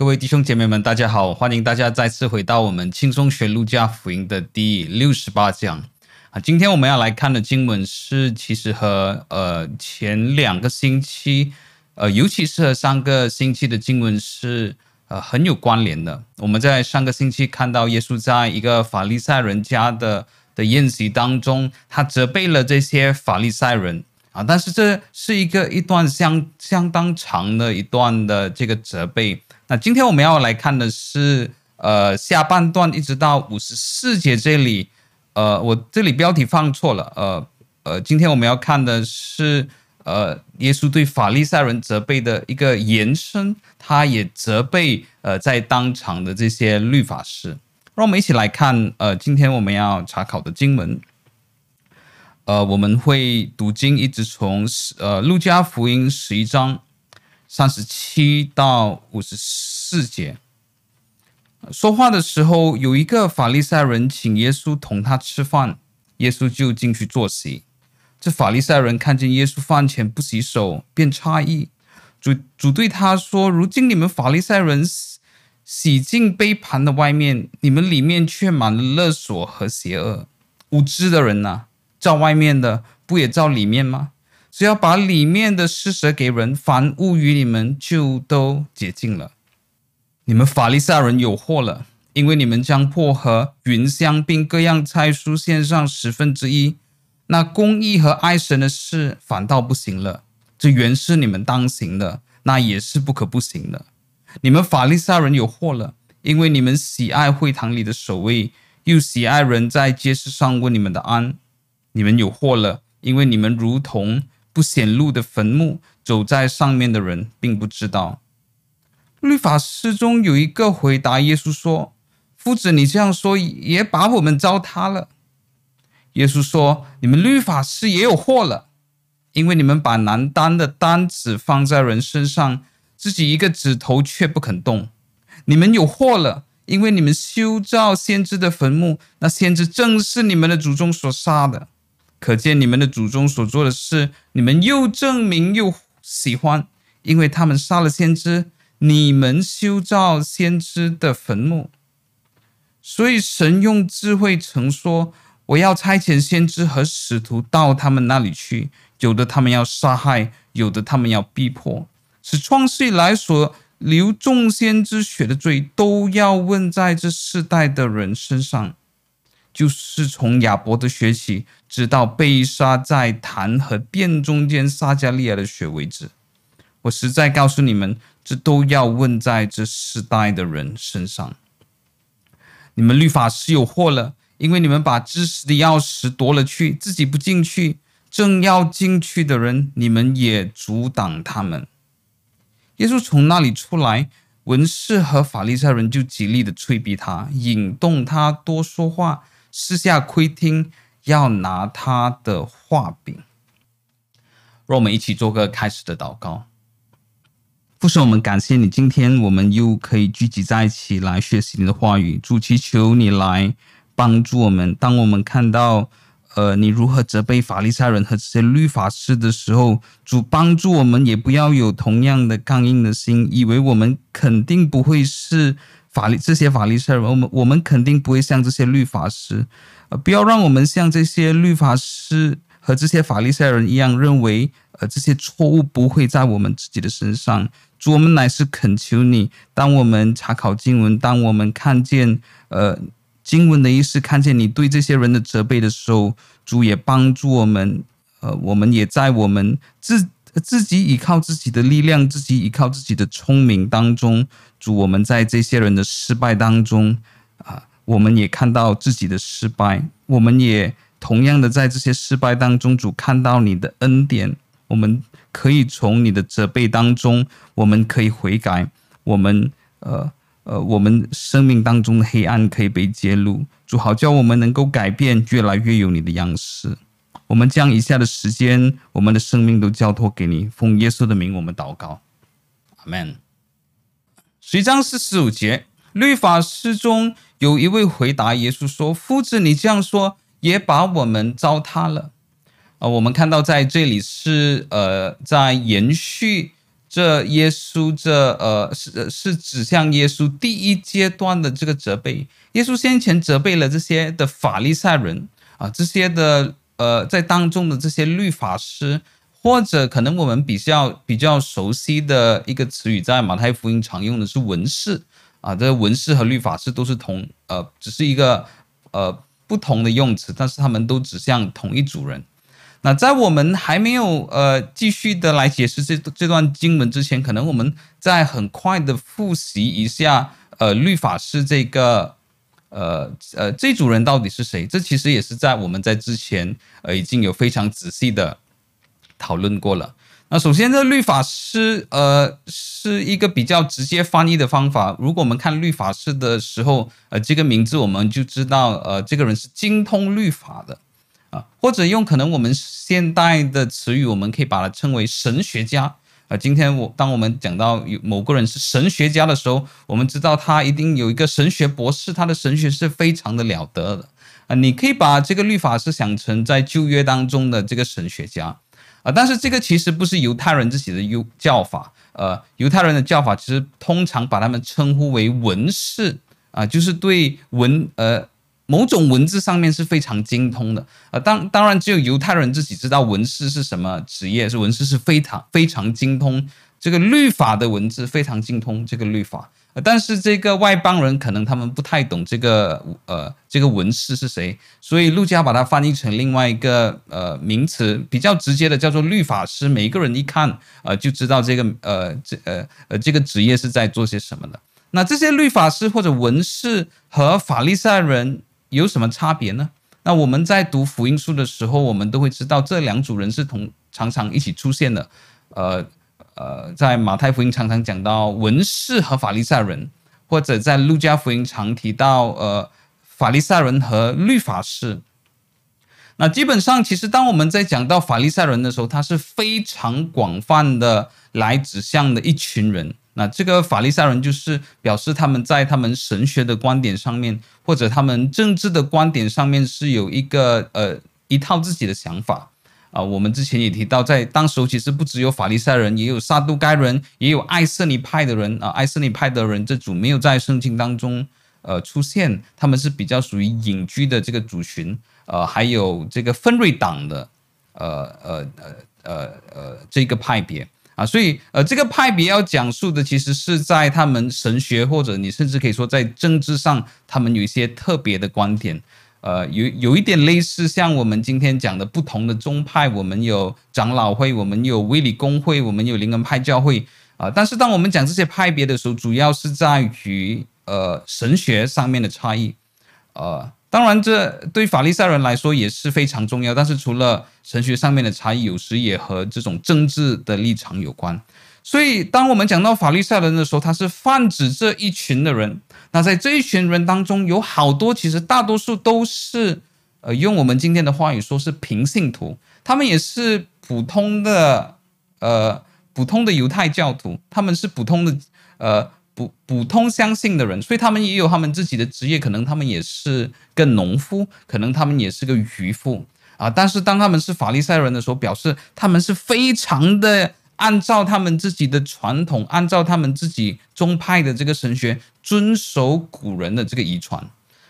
各位弟兄姐妹们，大家好！欢迎大家再次回到我们轻松学路加福音的第六十八讲啊。今天我们要来看的经文是，其实和呃前两个星期，呃尤其是和上个星期的经文是呃很有关联的。我们在上个星期看到耶稣在一个法利赛人家的的宴席当中，他责备了这些法利赛人啊，但是这是一个一段相相当长的一段的这个责备。那今天我们要来看的是，呃，下半段一直到五十四节这里，呃，我这里标题放错了，呃呃，今天我们要看的是，呃，耶稣对法利赛人责备的一个延伸，他也责备呃在当场的这些律法师。让我们一起来看，呃，今天我们要查考的经文，呃，我们会读经一直从呃路加福音十一章。三十七到五十四节，说话的时候，有一个法利赛人请耶稣同他吃饭，耶稣就进去坐席。这法利赛人看见耶稣饭前不洗手，便诧异，主主对他说：“如今你们法利赛人洗净杯盘的外面，你们里面却满了勒索和邪恶。无知的人呐，照外面的，不也照里面吗？”只要把里面的施舍给人，凡物与你们就都洁净了。你们法利赛人有祸了，因为你们将薄荷、芸香并各样菜蔬献上十分之一，那公义和爱神的事反倒不行了。这原是你们当行的，那也是不可不行的。你们法利赛人有祸了，因为你们喜爱会堂里的守卫，又喜爱人在街市上问你们的安。你们有祸了，因为你们如同不显露的坟墓，走在上面的人并不知道。律法师中有一个回答耶稣说：“夫子，你这样说也把我们糟蹋了。”耶稣说：“你们律法师也有祸了，因为你们把难担的担子放在人身上，自己一个指头却不肯动。你们有祸了，因为你们修造先知的坟墓，那先知正是你们的祖宗所杀的。”可见你们的祖宗所做的事，你们又证明又喜欢，因为他们杀了先知，你们修造先知的坟墓。所以神用智慧曾说：“我要差遣先知和使徒到他们那里去，有的他们要杀害，有的他们要逼迫，使创世以来所流众先知血的罪，都要问在这世代的人身上。”就是从亚伯的血起，直到被杀在坛和殿中间撒加利亚的血为止。我实在告诉你们，这都要问在这世代的人身上。你们律法师有祸了，因为你们把知识的钥匙夺了去，自己不进去，正要进去的人，你们也阻挡他们。耶稣从那里出来，文士和法利赛人就极力的催逼他，引动他多说话。私下窥听，要拿他的话柄。让我们一起做个开始的祷告。父神，我们感谢你，今天我们又可以聚集在一起来学习你的话语。主，祈求你来帮助我们。当我们看到，呃，你如何责备法利赛人和这些律法师的时候，主帮助我们，也不要有同样的刚硬的心，以为我们肯定不会是。法律这些法律赛人，我们我们肯定不会像这些律法师，呃，不要让我们像这些律法师和这些法律赛人一样，认为呃这些错误不会在我们自己的身上。主，我们乃是恳求你，当我们查考经文，当我们看见呃经文的意思，看见你对这些人的责备的时候，主也帮助我们，呃，我们也在我们自。自己依靠自己的力量，自己依靠自己的聪明当中，主，我们在这些人的失败当中啊，我们也看到自己的失败，我们也同样的在这些失败当中，主看到你的恩典，我们可以从你的责备当中，我们可以悔改，我们呃呃，我们生命当中的黑暗可以被揭露，主好叫我们能够改变，越来越有你的样式。我们将以下的时间，我们的生命都交托给你，奉耶稣的名，我们祷告，阿门。十一章四十五节，律法师中有一位回答耶稣说：“夫子，你这样说也把我们糟蹋了。”啊，我们看到在这里是呃，在延续这耶稣这呃是是指向耶稣第一阶段的这个责备。耶稣先前责备了这些的法利赛人啊，这些的呃在当中的这些律法师，或者可能我们比较比较熟悉的一个词语，在马太福音常用的是文士啊，这文士和律法师都是同呃，只是一个呃不同的用词，但是他们都指向同一组人。那在我们还没有呃继续的来解释这这段经文之前，可能我们再很快的复习一下呃律法师这个呃呃这组人到底是谁？这其实也是在我们在之前呃已经有非常仔细的讨论过了。那首先，这律法师呃是一个比较直接翻译的方法。如果我们看律法师的时候，呃这个名字我们就知道呃这个人是精通律法的。啊，或者用可能我们现代的词语，我们可以把它称为神学家。啊，今天我当我们讲到有某个人是神学家的时候，我们知道他一定有一个神学博士，他的神学是非常的了得的。啊，你可以把这个律法师想成在旧约当中的这个神学家。啊，但是这个其实不是犹太人自己的犹叫法。呃，犹太人的叫法其实通常把他们称呼为文士。啊，就是对文呃。某种文字上面是非常精通的，呃，当当然只有犹太人自己知道文士是什么职业，是文士是非常非常精通这个律法的文字，非常精通这个律法。呃，但是这个外邦人可能他们不太懂这个呃这个文士是谁，所以路加把它翻译成另外一个呃名词，比较直接的叫做律法师。每一个人一看呃就知道这个呃这呃呃这个职业是在做些什么的。那这些律法师或者文士和法利赛人。有什么差别呢？那我们在读福音书的时候，我们都会知道这两组人是同常常一起出现的。呃呃，在马太福音常常讲到文士和法利赛人，或者在路加福音常提到呃法利赛人和律法师。那基本上，其实当我们在讲到法利赛人的时候，他是非常广泛的来指向的一群人。那这个法利赛人就是表示他们在他们神学的观点上面，或者他们政治的观点上面是有一个呃一套自己的想法啊。我们之前也提到，在当时其实不只有法利赛人，也有撒都该人，也有爱色尼派的人啊。爱色尼派的人这组没有在圣经当中呃出现，他们是比较属于隐居的这个族群，呃，还有这个分瑞党的呃呃呃呃呃这个派别。啊，所以呃，这个派别要讲述的，其实是在他们神学，或者你甚至可以说在政治上，他们有一些特别的观点，呃，有有一点类似像我们今天讲的不同的宗派，我们有长老会，我们有卫理公会，我们有灵恩派教会啊，但是当我们讲这些派别的时候，主要是在于呃神学上面的差异，呃。当然，这对法利赛人来说也是非常重要。但是，除了神学上面的差异，有时也和这种政治的立场有关。所以，当我们讲到法利赛人的时候，他是泛指这一群的人。那在这一群人当中，有好多其实大多数都是，呃，用我们今天的话语说是平信徒，他们也是普通的，呃，普通的犹太教徒，他们是普通的，呃。普普通相信的人，所以他们也有他们自己的职业，可能他们也是个农夫，可能他们也是个渔夫啊。但是当他们是法利赛人的时候，表示他们是非常的按照他们自己的传统，按照他们自己宗派的这个神学，遵守古人的这个遗传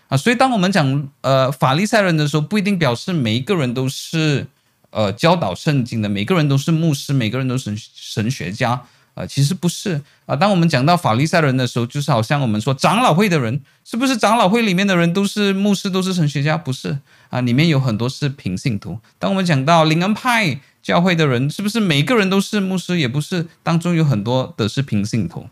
啊。所以当我们讲呃法利赛人的时候，不一定表示每一个人都是呃教导圣经的，每个人都是牧师，每个人都是神神学家。呃，其实不是啊。当我们讲到法利赛人的时候，就是好像我们说长老会的人，是不是长老会里面的人都是牧师，都是神学家？不是啊，里面有很多是平信徒。当我们讲到灵恩派教会的人，是不是每个人都是牧师？也不是，当中有很多的是平信徒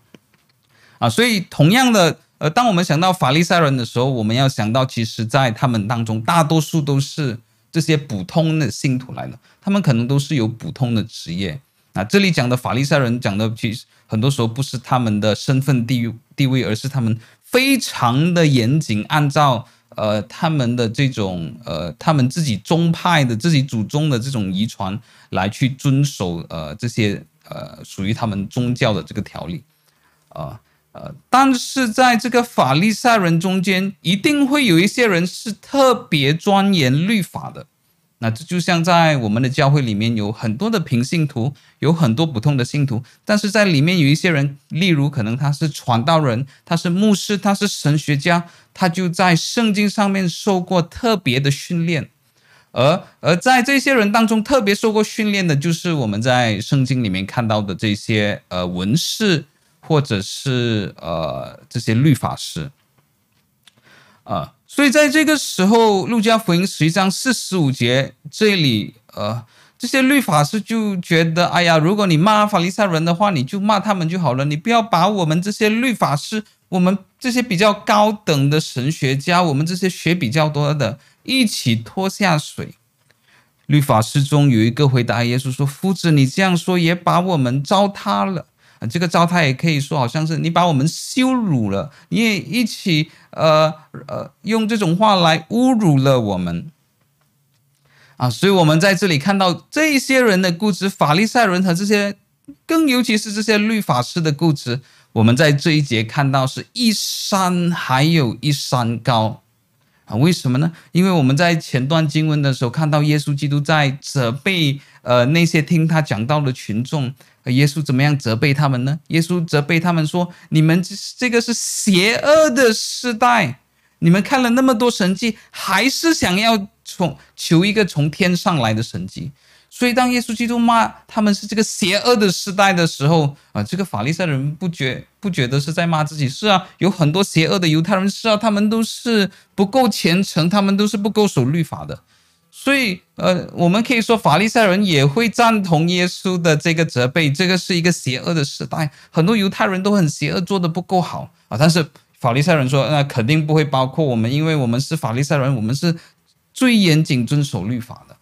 啊。所以，同样的，呃，当我们想到法利赛人的时候，我们要想到，其实，在他们当中，大多数都是这些普通的信徒来的，他们可能都是有普通的职业。那这里讲的法利赛人讲的，其实很多时候不是他们的身份地域地位，而是他们非常的严谨，按照呃他们的这种呃他们自己宗派的自己祖宗的这种遗传来去遵守呃这些呃属于他们宗教的这个条例啊呃，呃，但是在这个法利赛人中间，一定会有一些人是特别钻研律法的。那这就像在我们的教会里面有很多的平信徒，有很多不同的信徒，但是在里面有一些人，例如可能他是传道人，他是牧师，他是神学家，他就在圣经上面受过特别的训练，而而在这些人当中，特别受过训练的，就是我们在圣经里面看到的这些呃文士，或者是呃这些律法师，啊、所以在这个时候，《路加福音》十一章四十五节这里，呃，这些律法师就觉得，哎呀，如果你骂法利赛人的话，你就骂他们就好了，你不要把我们这些律法师，我们这些比较高等的神学家，我们这些学比较多的，一起拖下水。律法师中有一个回答耶稣说：“夫子，你这样说也把我们糟蹋了。”这个糟蹋也可以说，好像是你把我们羞辱了，你也一起呃呃用这种话来侮辱了我们啊！所以，我们在这里看到这些人的固执，法利赛人和这些，更尤其是这些律法师的固执，我们在这一节看到是一山还有一山高啊！为什么呢？因为我们在前段经文的时候看到耶稣基督在责备呃那些听他讲道的群众。耶稣怎么样责备他们呢？耶稣责备他们说：“你们这这个是邪恶的世代，你们看了那么多神迹，还是想要从求一个从天上来的神迹。所以，当耶稣基督骂他们是这个邪恶的世代的时候，啊，这个法利赛人不觉不觉得是在骂自己？是啊，有很多邪恶的犹太人，是啊，他们都是不够虔诚，他们都是不够守律法的。”所以，呃，我们可以说法利赛人也会赞同耶稣的这个责备，这个是一个邪恶的时代，很多犹太人都很邪恶，做的不够好啊。但是法利赛人说，那肯定不会包括我们，因为我们是法利赛人，我们是最严谨遵守律法的。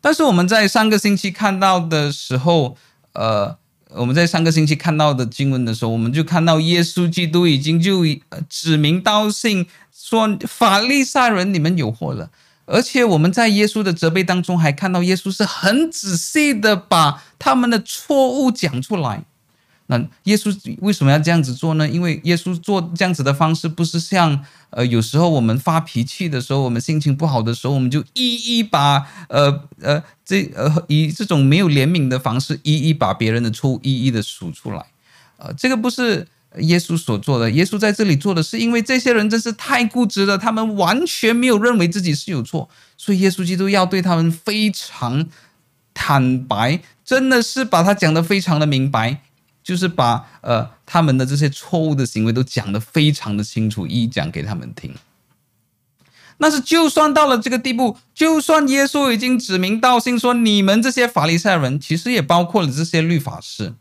但是我们在上个星期看到的时候，呃，我们在上个星期看到的经文的时候，我们就看到耶稣基督已经就指名道姓说，法利赛人，你们有祸了。而且我们在耶稣的责备当中还看到耶稣是很仔细的把他们的错误讲出来。那耶稣为什么要这样子做呢？因为耶稣做这样子的方式不是像呃有时候我们发脾气的时候，我们心情不好的时候，我们就一一把呃呃这呃以这种没有怜悯的方式一一把别人的错误一一的数出来。呃，这个不是。耶稣所做的，耶稣在这里做的是，因为这些人真是太固执了，他们完全没有认为自己是有错，所以耶稣基督要对他们非常坦白，真的是把他讲得非常的明白，就是把呃他们的这些错误的行为都讲得非常的清楚，一一讲给他们听。但是就算到了这个地步，就算耶稣已经指名道姓说，你们这些法利赛人，其实也包括了这些律法师，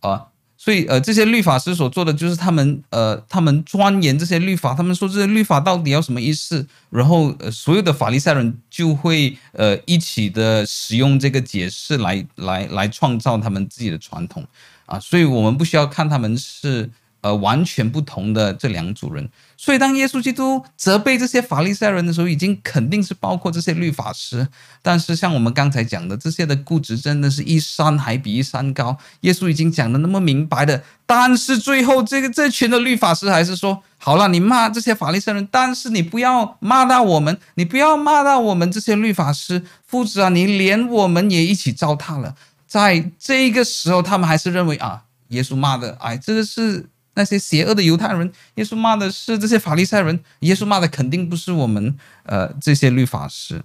啊、所以，呃，这些律法师所做的就是他们，呃，他们钻研这些律法，他们说这些律法到底要什么意思，然后，呃，所有的法利赛人就会，呃，一起的使用这个解释来，来，来创造他们自己的传统，啊，所以我们不需要看他们是。呃，完全不同的这两组人，所以当耶稣基督责备这些法利赛人的时候，已经肯定是包括这些律法师。但是像我们刚才讲的，这些的固执真的是一山还比一山高。耶稣已经讲的那么明白的，但是最后这个这群的律法师还是说：好了，你骂这些法利赛人，但是你不要骂到我们，你不要骂到我们这些律法师。夫子啊，你连我们也一起糟蹋了。在这个时候，他们还是认为啊，耶稣骂的，哎，这个是。那些邪恶的犹太人，耶稣骂的是这些法利赛人，耶稣骂的肯定不是我们，呃，这些律法师。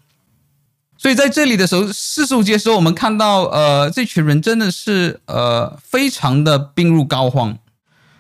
所以在这里的时候，四十五节的时候，我们看到，呃，这群人真的是，呃，非常的病入膏肓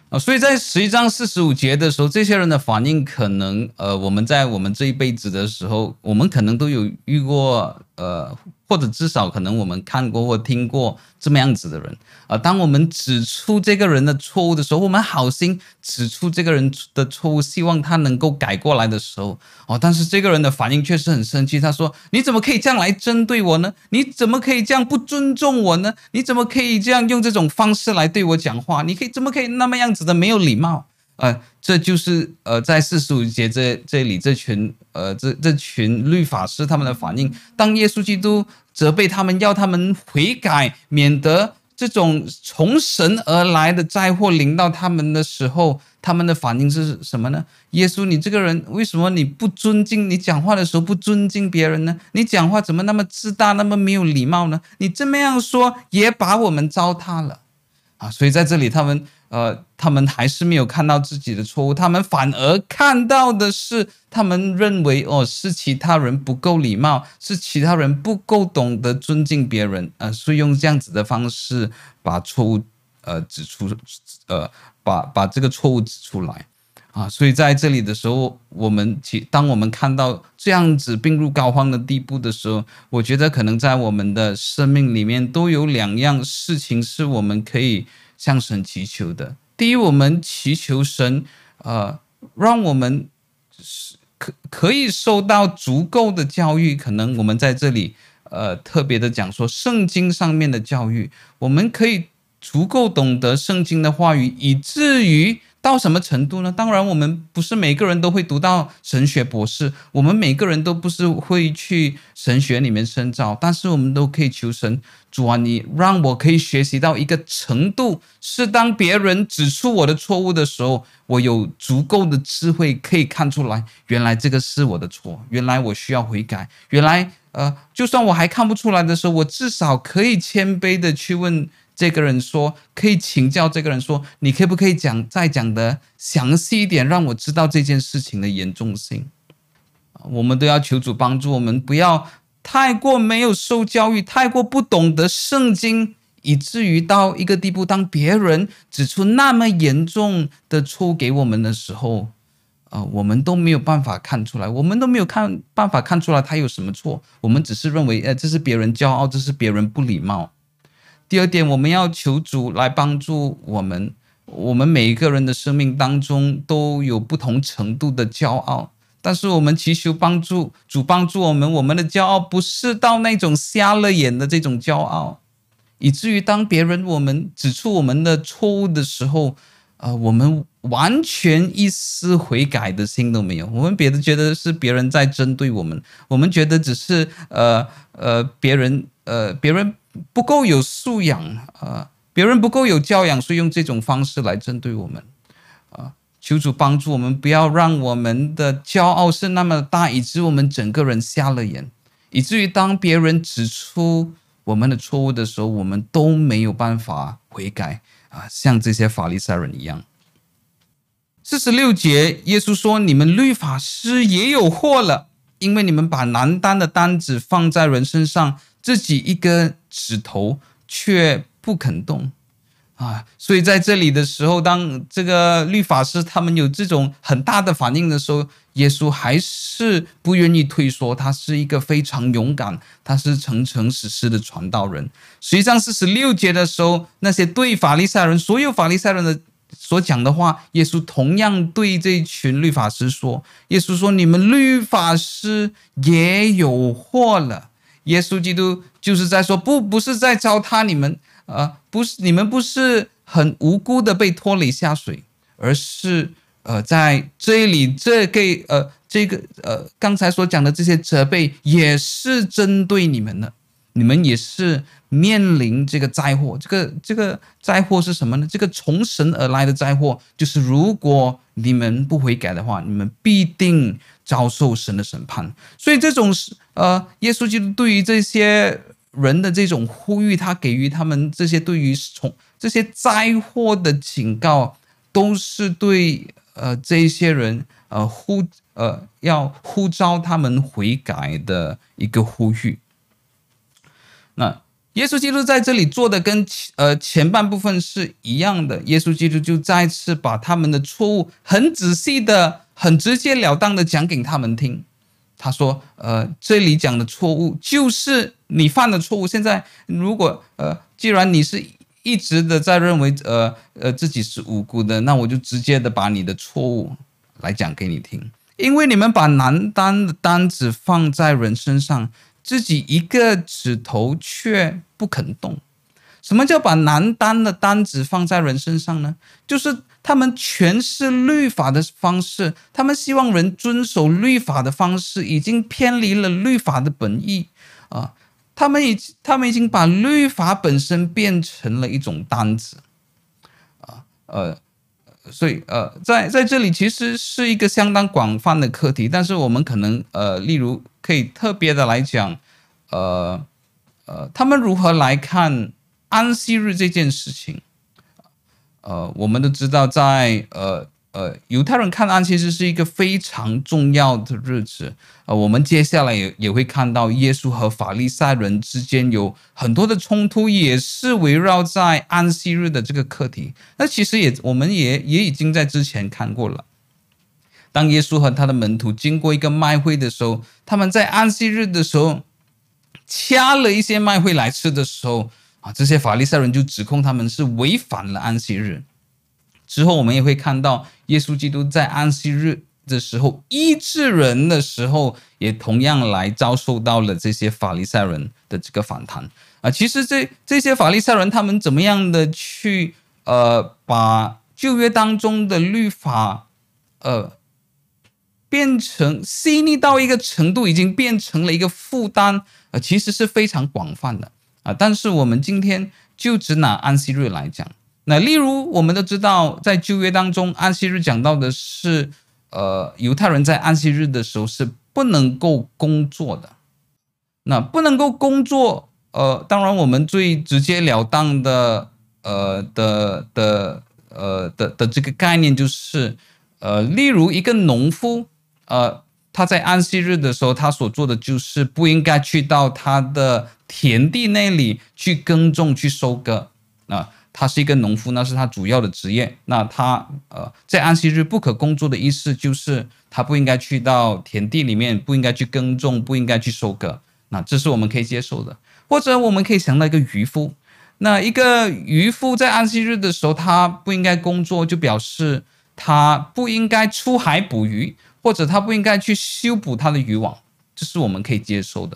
啊。所以在十一章四十五节的时候，这些人的反应可能，呃，我们在我们这一辈子的时候，我们可能都有遇过，呃。或者至少可能我们看过或听过这么样子的人啊，当我们指出这个人的错误的时候，我们好心指出这个人的错误，希望他能够改过来的时候，哦，但是这个人的反应却是很生气。他说：“你怎么可以这样来针对我呢？你怎么可以这样不尊重我呢？你怎么可以这样用这种方式来对我讲话？你可以怎么可以那么样子的没有礼貌？”呃，这就是呃，在四十五节这这里这群呃这这群律法师他们的反应。当耶稣基督责备他们，要他们悔改，免得这种从神而来的灾祸临到他们的时候，他们的反应是什么呢？耶稣，你这个人为什么你不尊敬？你讲话的时候不尊敬别人呢？你讲话怎么那么自大，那么没有礼貌呢？你这么样说也把我们糟蹋了啊！所以在这里，他们。呃，他们还是没有看到自己的错误，他们反而看到的是，他们认为哦，是其他人不够礼貌，是其他人不够懂得尊敬别人，呃，所以用这样子的方式把错误呃指出，呃，把把这个错误指出来啊，所以在这里的时候，我们其当我们看到这样子病入膏肓的地步的时候，我觉得可能在我们的生命里面都有两样事情是我们可以。向神祈求的，第一，我们祈求神，呃，让我们可可以受到足够的教育。可能我们在这里，呃，特别的讲说圣经上面的教育，我们可以足够懂得圣经的话语，以至于。到什么程度呢？当然，我们不是每个人都会读到神学博士，我们每个人都不是会去神学里面深造，但是我们都可以求神，主啊，你让我可以学习到一个程度，是当别人指出我的错误的时候，我有足够的智慧可以看出来，原来这个是我的错，原来我需要悔改，原来呃，就算我还看不出来的时候，我至少可以谦卑的去问。这个人说：“可以请教这个人说，你可不可以讲再讲的详细一点，让我知道这件事情的严重性？我们都要求主帮助我们，不要太过没有受教育，太过不懂得圣经，以至于到一个地步，当别人指出那么严重的错误给我们的时候，啊、呃，我们都没有办法看出来，我们都没有看办法看出来他有什么错，我们只是认为，呃，这是别人骄傲，这是别人不礼貌。”第二点，我们要求主来帮助我们。我们每一个人的生命当中都有不同程度的骄傲，但是我们祈求帮助主帮助我们。我们的骄傲不是到那种瞎了眼的这种骄傲，以至于当别人我们指出我们的错误的时候，呃，我们完全一丝悔改的心都没有。我们别的觉得是别人在针对我们，我们觉得只是呃呃别人呃别人。不够有素养啊，别人不够有教养，所以用这种方式来针对我们啊。求主帮助我们，不要让我们的骄傲是那么大，以致我们整个人瞎了眼，以至于当别人指出我们的错误的时候，我们都没有办法悔改啊，像这些法利赛人一样。四十六节，耶稣说：“你们律法师也有祸了，因为你们把难担的担子放在人身上。”自己一个指头却不肯动啊！所以在这里的时候，当这个律法师他们有这种很大的反应的时候，耶稣还是不愿意退缩。他是一个非常勇敢，他是诚诚实实的传道人。实际上，四十六节的时候，那些对法利赛人，所有法利赛人的所讲的话，耶稣同样对这群律法师说：“耶稣说，你们律法师也有祸了。”耶稣基督就是在说，不，不是在糟蹋你们，呃，不是你们不是很无辜的被拖累下水，而是呃，在这里这个呃这个呃刚才所讲的这些责备也是针对你们的，你们也是面临这个灾祸。这个这个灾祸是什么呢？这个从神而来的灾祸，就是如果你们不悔改的话，你们必定。遭受神的审判，所以这种是呃，耶稣基督对于这些人的这种呼吁，他给予他们这些对于从这些灾祸的警告，都是对呃这些人呃呼呃要呼召他们悔改的一个呼吁。耶稣基督在这里做的跟呃前半部分是一样的，耶稣基督就再次把他们的错误很仔细的。很直截了当的讲给他们听，他说：“呃，这里讲的错误就是你犯的错误。现在如果呃，既然你是一直的在认为呃呃自己是无辜的，那我就直接的把你的错误来讲给你听。因为你们把难担的担子放在人身上，自己一个指头却不肯动。什么叫把难担的担子放在人身上呢？就是。”他们诠释律法的方式，他们希望人遵守律法的方式，已经偏离了律法的本意啊！他们已他们已经把律法本身变成了一种单子，啊，呃，所以呃，在在这里其实是一个相当广泛的课题，但是我们可能呃，例如可以特别的来讲，呃呃，他们如何来看安息日这件事情？呃，我们都知道在呃。呃，犹太人看安息日是一个非常重要的日子。呃，我们接下来也也会看到耶稣和法利赛人之间有很多的冲突，也是围绕在安息日的这个课题。那其实也，我们也也已经在之前看过了。当耶稣和他的门徒经过一个麦会的时候，他们在安息日的时候掐了一些麦会来吃的时候，啊，这些法利赛人就指控他们是违反了安息日。之后，我们也会看到耶稣基督在安息日的时候医治人的时候，也同样来遭受到了这些法利赛人的这个反弹啊。其实这这些法利赛人他们怎么样的去呃把旧约当中的律法呃变成细腻到一个程度，已经变成了一个负担、呃，其实是非常广泛的啊。但是我们今天就只拿安息日来讲。那例如，我们都知道，在旧约当中，安息日讲到的是，呃，犹太人在安息日的时候是不能够工作的。那不能够工作，呃，当然我们最直截了当的，呃的的呃的的这个概念就是，呃，例如一个农夫，呃，他在安息日的时候，他所做的就是不应该去到他的田地那里去耕种、去收割，啊。他是一个农夫，那是他主要的职业。那他呃，在安息日不可工作的意思就是他不应该去到田地里面，不应该去耕种，不应该去收割。那这是我们可以接受的。或者我们可以想到一个渔夫，那一个渔夫在安息日的时候，他不应该工作，就表示他不应该出海捕鱼，或者他不应该去修补他的渔网，这是我们可以接受的。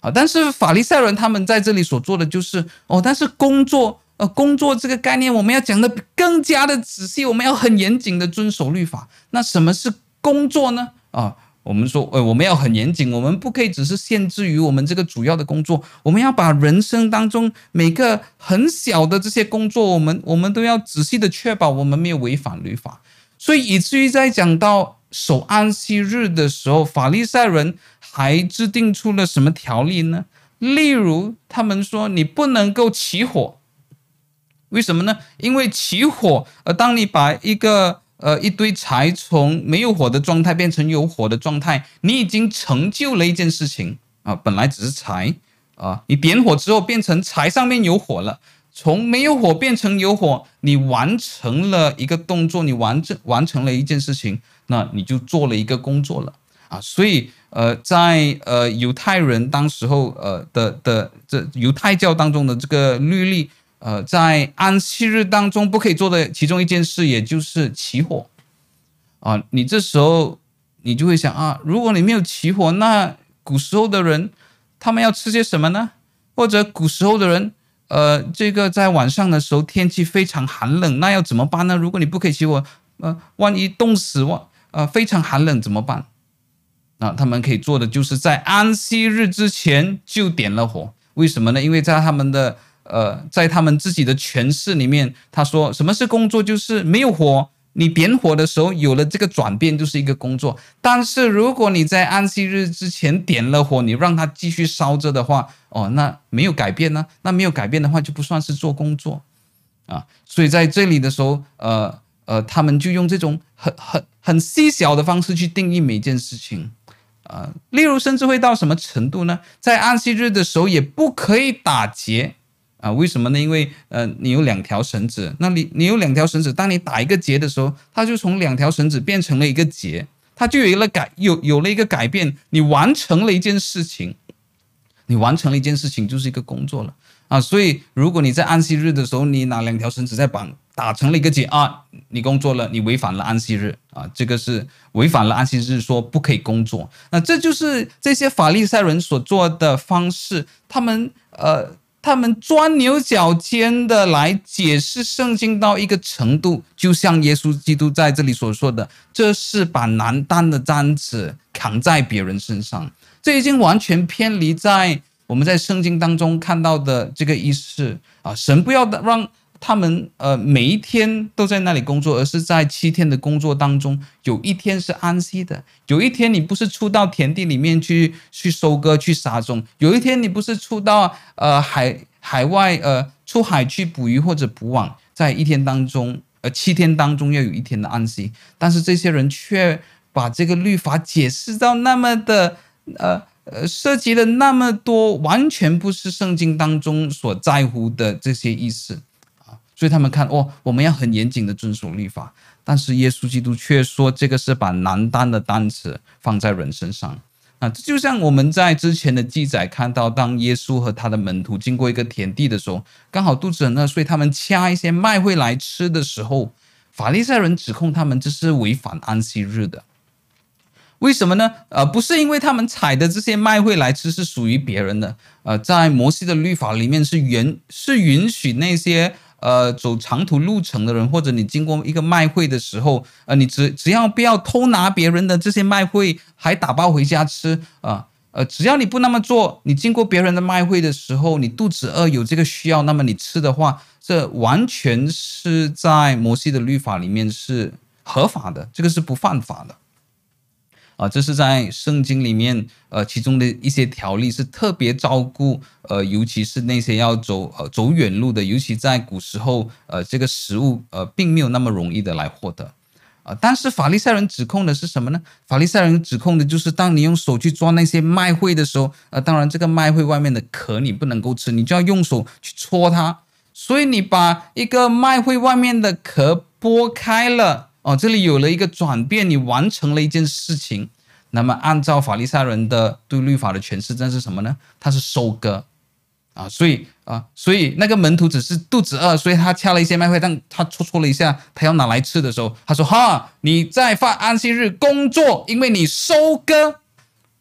啊，但是法利赛人他们在这里所做的就是哦，但是工作。呃，工作这个概念，我们要讲得更加的仔细，我们要很严谨的遵守律法。那什么是工作呢？啊，我们说，呃，我们要很严谨，我们不可以只是限制于我们这个主要的工作，我们要把人生当中每个很小的这些工作，我们我们都要仔细的确保我们没有违反律法。所以以至于在讲到守安息日的时候，法利赛人还制定出了什么条例呢？例如，他们说你不能够起火。为什么呢？因为起火，呃，当你把一个呃一堆柴从没有火的状态变成有火的状态，你已经成就了一件事情啊。本来只是柴啊，你点火之后变成柴上面有火了，从没有火变成有火，你完成了一个动作，你完成完成了一件事情，那你就做了一个工作了啊。所以呃，在呃犹太人当时候呃的的这犹太教当中的这个律例。呃，在安息日当中不可以做的其中一件事，也就是起火啊。你这时候你就会想啊，如果你没有起火，那古时候的人他们要吃些什么呢？或者古时候的人，呃，这个在晚上的时候天气非常寒冷，那要怎么办呢？如果你不可以起火，呃，万一冻死，万呃非常寒冷怎么办？那他们可以做的就是在安息日之前就点了火。为什么呢？因为在他们的呃，在他们自己的诠释里面，他说什么是工作？就是没有火，你点火的时候有了这个转变，就是一个工作。但是如果你在安息日之前点了火，你让它继续烧着的话，哦，那没有改变呢？那没有改变的话，就不算是做工作啊。所以在这里的时候，呃呃，他们就用这种很很很细小的方式去定义每件事情，呃。例如，甚至会到什么程度呢？在安息日的时候也不可以打结。啊，为什么呢？因为呃，你有两条绳子，那你你有两条绳子，当你打一个结的时候，它就从两条绳子变成了一个结，它就有了改有有了一个改变，你完成了一件事情，你完成了一件事情就是一个工作了啊。所以如果你在安息日的时候，你拿两条绳子在绑打成了一个结啊，你工作了，你违反了安息日啊，这个是违反了安息日说不可以工作。那这就是这些法利赛人所做的方式，他们呃。他们钻牛角尖的来解释圣经到一个程度，就像耶稣基督在这里所说的，这是把难担的担子扛在别人身上，这已经完全偏离在我们在圣经当中看到的这个意思啊，神不要让他们呃每一天都在那里工作，而是在七天的工作当中，有一天是安息的。有一天你不是出到田地里面去去收割去撒种，有一天你不是出到呃海海外呃出海去捕鱼或者捕网，在一天当中呃七天当中要有一天的安息，但是这些人却把这个律法解释到那么的呃。呃，涉及了那么多，完全不是圣经当中所在乎的这些意思，所以他们看哦，我们要很严谨的遵守律法，但是耶稣基督却说这个是把难担的担子放在人身上啊，这就像我们在之前的记载看到，当耶稣和他的门徒经过一个田地的时候，刚好肚子很饿，所以他们掐一些麦穗来吃的时候，法利赛人指控他们这是违反安息日的。为什么呢？呃，不是因为他们采的这些麦穗来吃是属于别人的。呃，在摩西的律法里面是允是允许那些呃走长途路程的人，或者你经过一个麦会的时候，呃，你只只要不要偷拿别人的这些麦会，还打包回家吃啊，呃，只要你不那么做，你经过别人的麦会的时候，你肚子饿有这个需要，那么你吃的话，这完全是在摩西的律法里面是合法的，这个是不犯法的。啊，这是在圣经里面，呃，其中的一些条例是特别照顾，呃，尤其是那些要走呃走远路的，尤其在古时候，呃，这个食物呃并没有那么容易的来获得，啊、但是法利赛人指控的是什么呢？法利赛人指控的就是，当你用手去抓那些麦穗的时候，呃，当然这个麦穗外面的壳你不能够吃，你就要用手去戳它，所以你把一个麦穗外面的壳剥开了。哦，这里有了一个转变，你完成了一件事情。那么，按照法利赛人的对律法的诠释，这是什么呢？他是收割啊，所以啊，所以那个门徒只是肚子饿，所以他掐了一些麦穗，但他戳戳了一下，他要拿来吃的时候，他说：“哈，你在犯安息日工作，因为你收割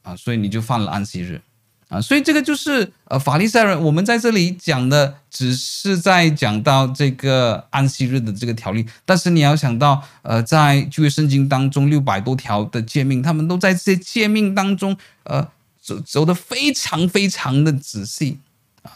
啊，所以你就犯了安息日。”啊，所以这个就是呃，法利赛人。我们在这里讲的，只是在讲到这个安息日的这个条例。但是你要想到，呃，在旧约圣经当中六百多条的诫命，他们都在这些诫命当中，呃，走走得非常非常的仔细啊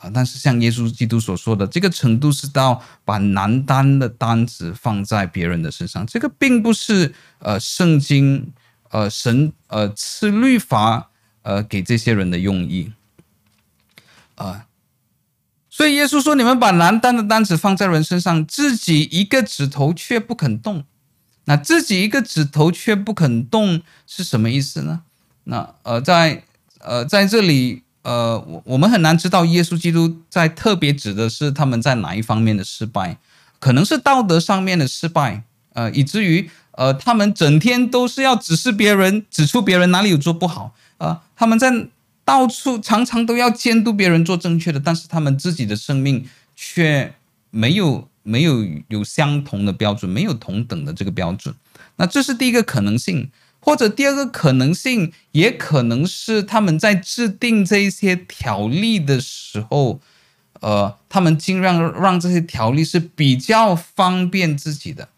啊。但是像耶稣基督所说的，这个程度是到把难担的担子放在别人的身上。这个并不是呃，圣经呃神呃赐律法。呃，给这些人的用意，啊、所以耶稣说：“你们把难担的担子放在人身上，自己一个指头却不肯动。那自己一个指头却不肯动是什么意思呢？那呃，在呃在这里，呃，我我们很难知道耶稣基督在特别指的是他们在哪一方面的失败，可能是道德上面的失败，呃，以至于呃他们整天都是要指示别人，指出别人哪里有做不好。”啊，他们在到处常常都要监督别人做正确的，但是他们自己的生命却没有没有有相同的标准，没有同等的这个标准。那这是第一个可能性，或者第二个可能性，也可能是他们在制定这些条例的时候，呃，他们尽量让这些条例是比较方便自己的。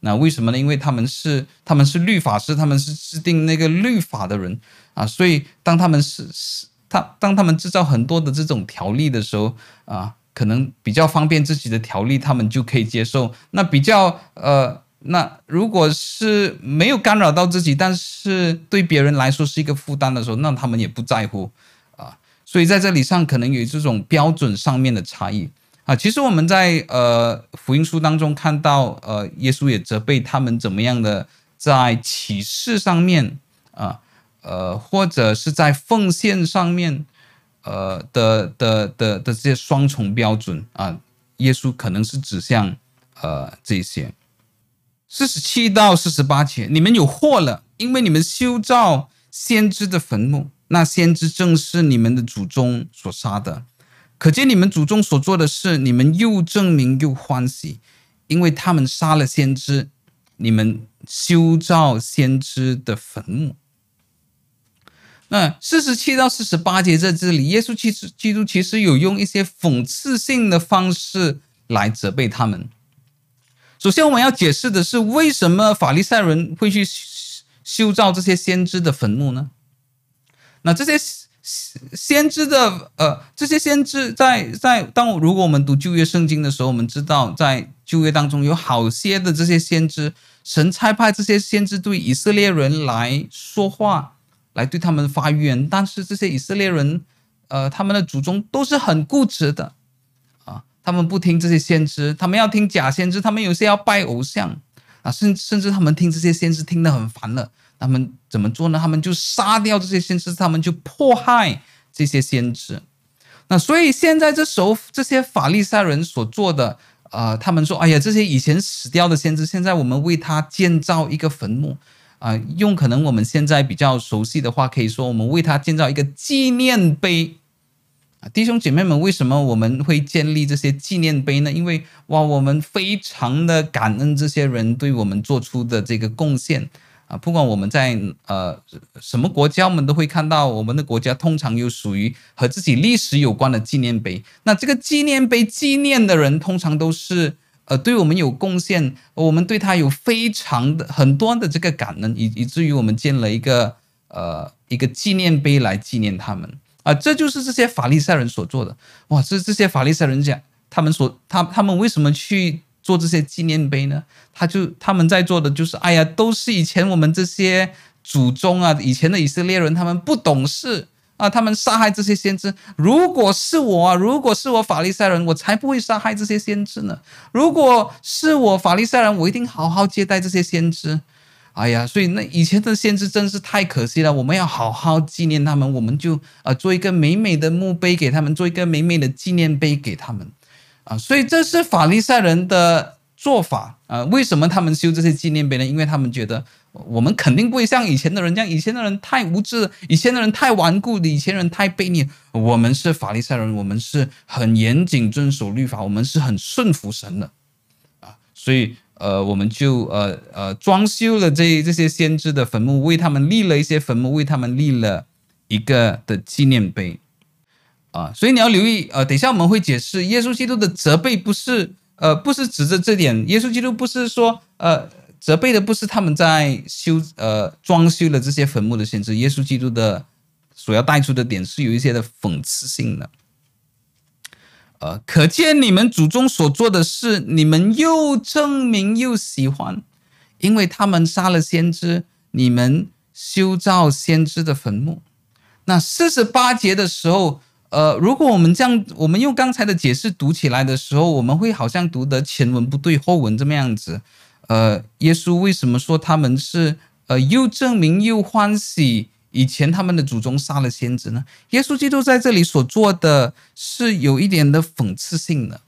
那为什么呢？因为他们是他们是律法师，他们是制定那个律法的人啊，所以当他们是是他当他们制造很多的这种条例的时候啊，可能比较方便自己的条例，他们就可以接受。那比较呃，那如果是没有干扰到自己，但是对别人来说是一个负担的时候，那他们也不在乎啊。所以在这里上可能有这种标准上面的差异。啊，其实我们在呃福音书当中看到，呃，耶稣也责备他们怎么样的在启示上面啊，呃或者是在奉献上面，呃的的的的，的这些双重标准啊，耶稣可能是指向呃这些四十七到四十八节，你们有祸了，因为你们修造先知的坟墓，那先知正是你们的祖宗所杀的。可见你们祖宗所做的事，你们又证明又欢喜，因为他们杀了先知，你们修造先知的坟墓。嗯四十七到四十八节在这里，耶稣其实基督其实有用一些讽刺性的方式来责备他们。首先，我们要解释的是，为什么法利赛人会去修造这些先知的坟墓呢？那这些。先知的呃，这些先知在在当如果我们读旧约圣经的时候，我们知道在旧约当中有好些的这些先知，神差派这些先知对以色列人来说话，来对他们发愿，但是这些以色列人呃，他们的祖宗都是很固执的啊，他们不听这些先知，他们要听假先知，他们有些要拜偶像啊，甚甚至他们听这些先知听得很烦了。他们怎么做呢？他们就杀掉这些先知，他们就迫害这些先知。那所以现在这时候，这些法利赛人所做的，呃，他们说：“哎呀，这些以前死掉的先知，现在我们为他建造一个坟墓。”啊，用可能我们现在比较熟悉的话，可以说我们为他建造一个纪念碑。弟兄姐妹们，为什么我们会建立这些纪念碑呢？因为哇，我们非常的感恩这些人对我们做出的这个贡献。啊，不管我们在呃什么国家，我们都会看到我们的国家通常有属于和自己历史有关的纪念碑。那这个纪念碑纪念的人，通常都是呃对我们有贡献，我们对他有非常的很多的这个感恩，以以至于我们建了一个呃一个纪念碑来纪念他们。啊，这就是这些法利赛人所做的。哇，这这些法利赛人讲，他们所他他们为什么去？做这些纪念碑呢？他就他们在做的就是，哎呀，都是以前我们这些祖宗啊，以前的以色列人，他们不懂事啊，他们杀害这些先知。如果是我，如果是我法利赛人，我才不会杀害这些先知呢。如果是我法利赛人，我一定好好接待这些先知。哎呀，所以那以前的先知真是太可惜了，我们要好好纪念他们，我们就啊做一个美美的墓碑给他们，做一个美美的纪念碑给他们。啊，所以这是法利赛人的做法啊。为什么他们修这些纪念碑呢？因为他们觉得我们肯定不会像以前的人这样，以前的人太无知，以前的人太顽固，以前人太悖逆。我们是法利赛人，我们是很严谨遵守律法，我们是很顺服神的啊。所以呃，我们就呃呃装修了这这些先知的坟墓，为他们立了一些坟墓，为他们立了一个的纪念碑。啊，所以你要留意，呃，等一下我们会解释，耶稣基督的责备不是，呃，不是指着这点，耶稣基督不是说，呃，责备的不是他们在修，呃，装修了这些坟墓的先知，耶稣基督的所要带出的点是有一些的讽刺性的，呃，可见你们祖宗所做的事，你们又证明又喜欢，因为他们杀了先知，你们修造先知的坟墓，那四十八节的时候。呃，如果我们这样，我们用刚才的解释读起来的时候，我们会好像读得前文不对后文这么样子。呃，耶稣为什么说他们是呃又证明又欢喜？以前他们的祖宗杀了先知呢？耶稣基督在这里所做的是有一点的讽刺性的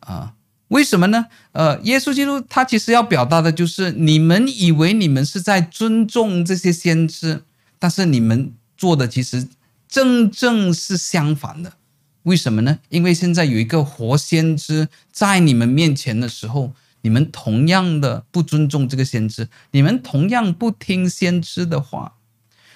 啊？为什么呢？呃，耶稣基督他其实要表达的就是，你们以为你们是在尊重这些先知，但是你们做的其实。正正是相反的，为什么呢？因为现在有一个活先知在你们面前的时候，你们同样的不尊重这个先知，你们同样不听先知的话。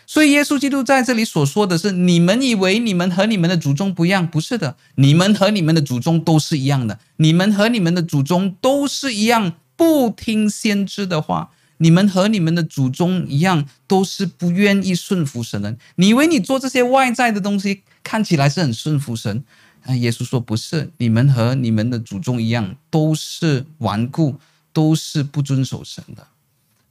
所以耶稣基督在这里所说的是：你们以为你们和你们的祖宗不一样？不是的，你们和你们的祖宗都是一样的。你们和你们的祖宗都是一样，不听先知的话。你们和你们的祖宗一样，都是不愿意顺服神的。你以为你做这些外在的东西看起来是很顺服神？啊，耶稣说不是，你们和你们的祖宗一样，都是顽固，都是不遵守神的。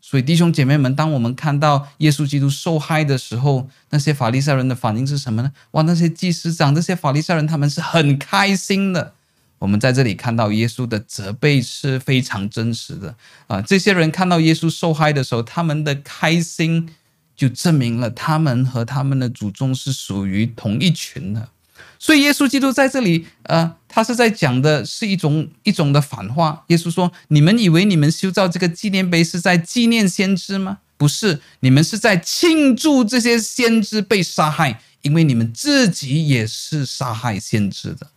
所以弟兄姐妹们，当我们看到耶稣基督受害的时候，那些法利赛人的反应是什么呢？哇，那些祭司长、那些法利赛人，他们是很开心的。我们在这里看到耶稣的责备是非常真实的啊！这些人看到耶稣受害的时候，他们的开心就证明了他们和他们的祖宗是属于同一群的。所以耶稣基督在这里，呃，他是在讲的是一种一种的反话。耶稣说：“你们以为你们修造这个纪念碑是在纪念先知吗？不是，你们是在庆祝这些先知被杀害，因为你们自己也是杀害先知的。”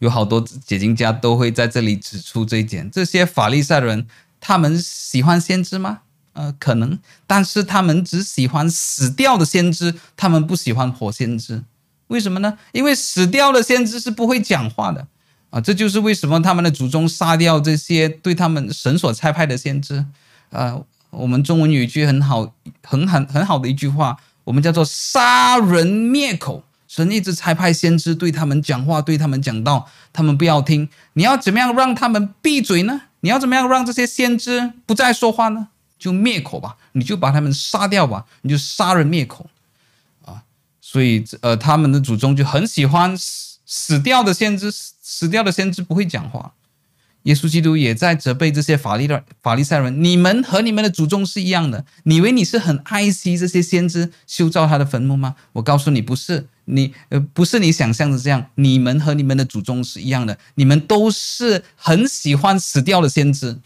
有好多解经家都会在这里指出这一点：这些法利赛人，他们喜欢先知吗？呃，可能，但是他们只喜欢死掉的先知，他们不喜欢活先知。为什么呢？因为死掉的先知是不会讲话的啊！这就是为什么他们的祖宗杀掉这些对他们神所差派的先知。呃，我们中文有一句很好、很很很好的一句话。我们叫做杀人灭口。神一直差派先知对他们讲话，对他们讲道，他们不要听。你要怎么样让他们闭嘴呢？你要怎么样让这些先知不再说话呢？就灭口吧，你就把他们杀掉吧，你就杀人灭口！所以，呃，他们的祖宗就很喜欢死死掉的先知，死掉的先知不会讲话。耶稣基督也在责备这些法利的法利赛人，你们和你们的祖宗是一样的。你以为你是很爱惜这些先知，修造他的坟墓吗？我告诉你，不是。你呃，不是你想象的这样。你们和你们的祖宗是一样的，你们都是很喜欢死掉的先知，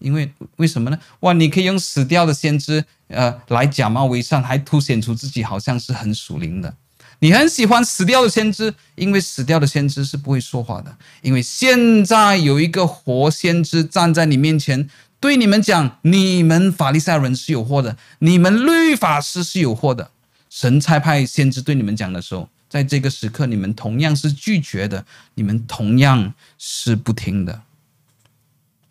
因为为什么呢？哇，你可以用死掉的先知，呃，来假冒为善，还凸显出自己好像是很属灵的。你很喜欢死掉的先知，因为死掉的先知是不会说话的。因为现在有一个活先知站在你面前，对你们讲：你们法利赛人是有祸的，你们律法师是有祸的。神差派先知对你们讲的时候，在这个时刻，你们同样是拒绝的，你们同样是不听的。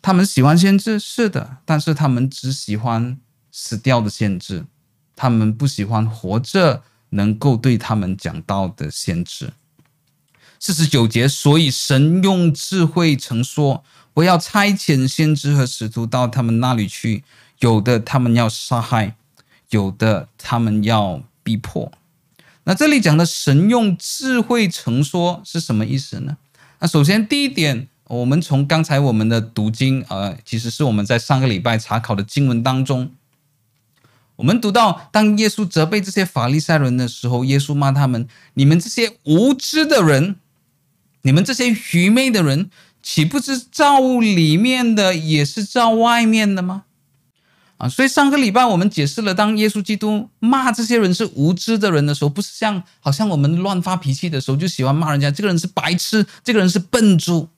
他们喜欢先知，是的，但是他们只喜欢死掉的先知，他们不喜欢活着。能够对他们讲道的先知，四十九节，所以神用智慧曾说：“我要差遣先知和使徒到他们那里去，有的他们要杀害，有的他们要逼迫。”那这里讲的神用智慧曾说是什么意思呢？那首先第一点，我们从刚才我们的读经，呃，其实是我们在上个礼拜查考的经文当中。我们读到，当耶稣责备这些法利赛人的时候，耶稣骂他们：“你们这些无知的人，你们这些愚昧的人，岂不知造物里面的也是造外面的吗？”啊，所以上个礼拜我们解释了，当耶稣基督骂这些人是无知的人的时候，不是像好像我们乱发脾气的时候就喜欢骂人家，这个人是白痴，这个人是笨猪。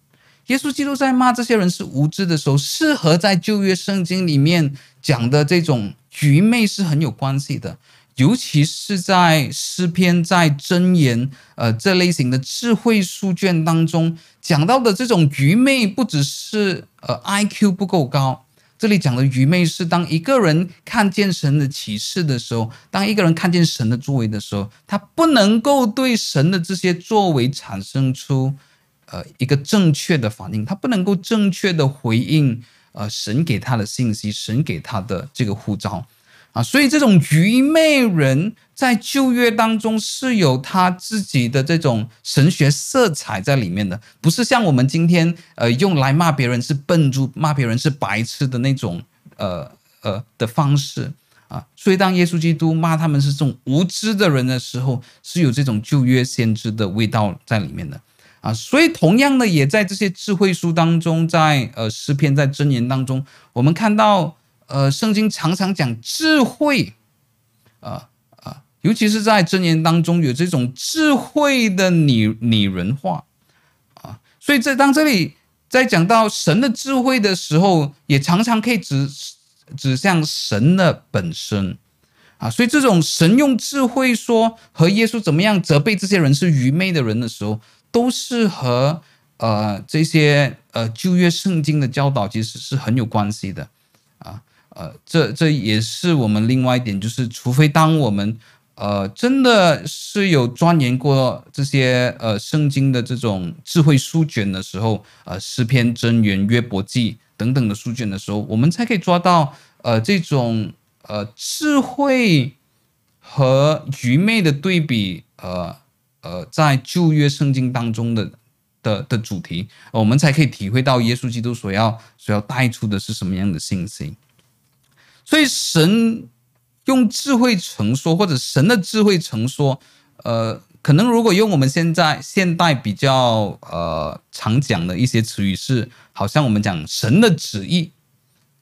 耶稣基督在骂这些人是无知的时候，是和在旧约圣经里面讲的这种。愚昧是很有关系的，尤其是在诗篇、在箴言，呃，这类型的智慧书卷当中讲到的这种愚昧，不只是呃 IQ 不够高。这里讲的愚昧是当一个人看见神的启示的时候，当一个人看见神的作为的时候，他不能够对神的这些作为产生出呃一个正确的反应，他不能够正确的回应。呃，神给他的信息，神给他的这个呼召啊，所以这种愚昧人在旧约当中是有他自己的这种神学色彩在里面的，不是像我们今天呃用来骂别人是笨猪、骂别人是白痴的那种呃呃的方式啊。所以当耶稣基督骂他们是这种无知的人的时候，是有这种旧约先知的味道在里面的。啊，所以同样的，也在这些智慧书当中，在呃诗篇、在箴言当中，我们看到，呃，圣经常常讲智慧，啊、啊，尤其是在箴言当中有这种智慧的拟拟人化，啊，所以在当这里在讲到神的智慧的时候，也常常可以指指向神的本身，啊，所以这种神用智慧说和耶稣怎么样责备这些人是愚昧的人的时候。都是和呃这些呃旧约圣经的教导其实是很有关系的啊呃这这也是我们另外一点，就是除非当我们呃真的是有钻研过这些呃圣经的这种智慧书卷的时候，呃诗篇、箴言、约伯记等等的书卷的时候，我们才可以抓到呃这种呃智慧和愚昧的对比呃。呃，在旧约圣经当中的的的主题，我们才可以体会到耶稣基督所要所要带出的是什么样的信息。所以，神用智慧成说，或者神的智慧成说，呃，可能如果用我们现在现代比较呃常讲的一些词语是，好像我们讲神的旨意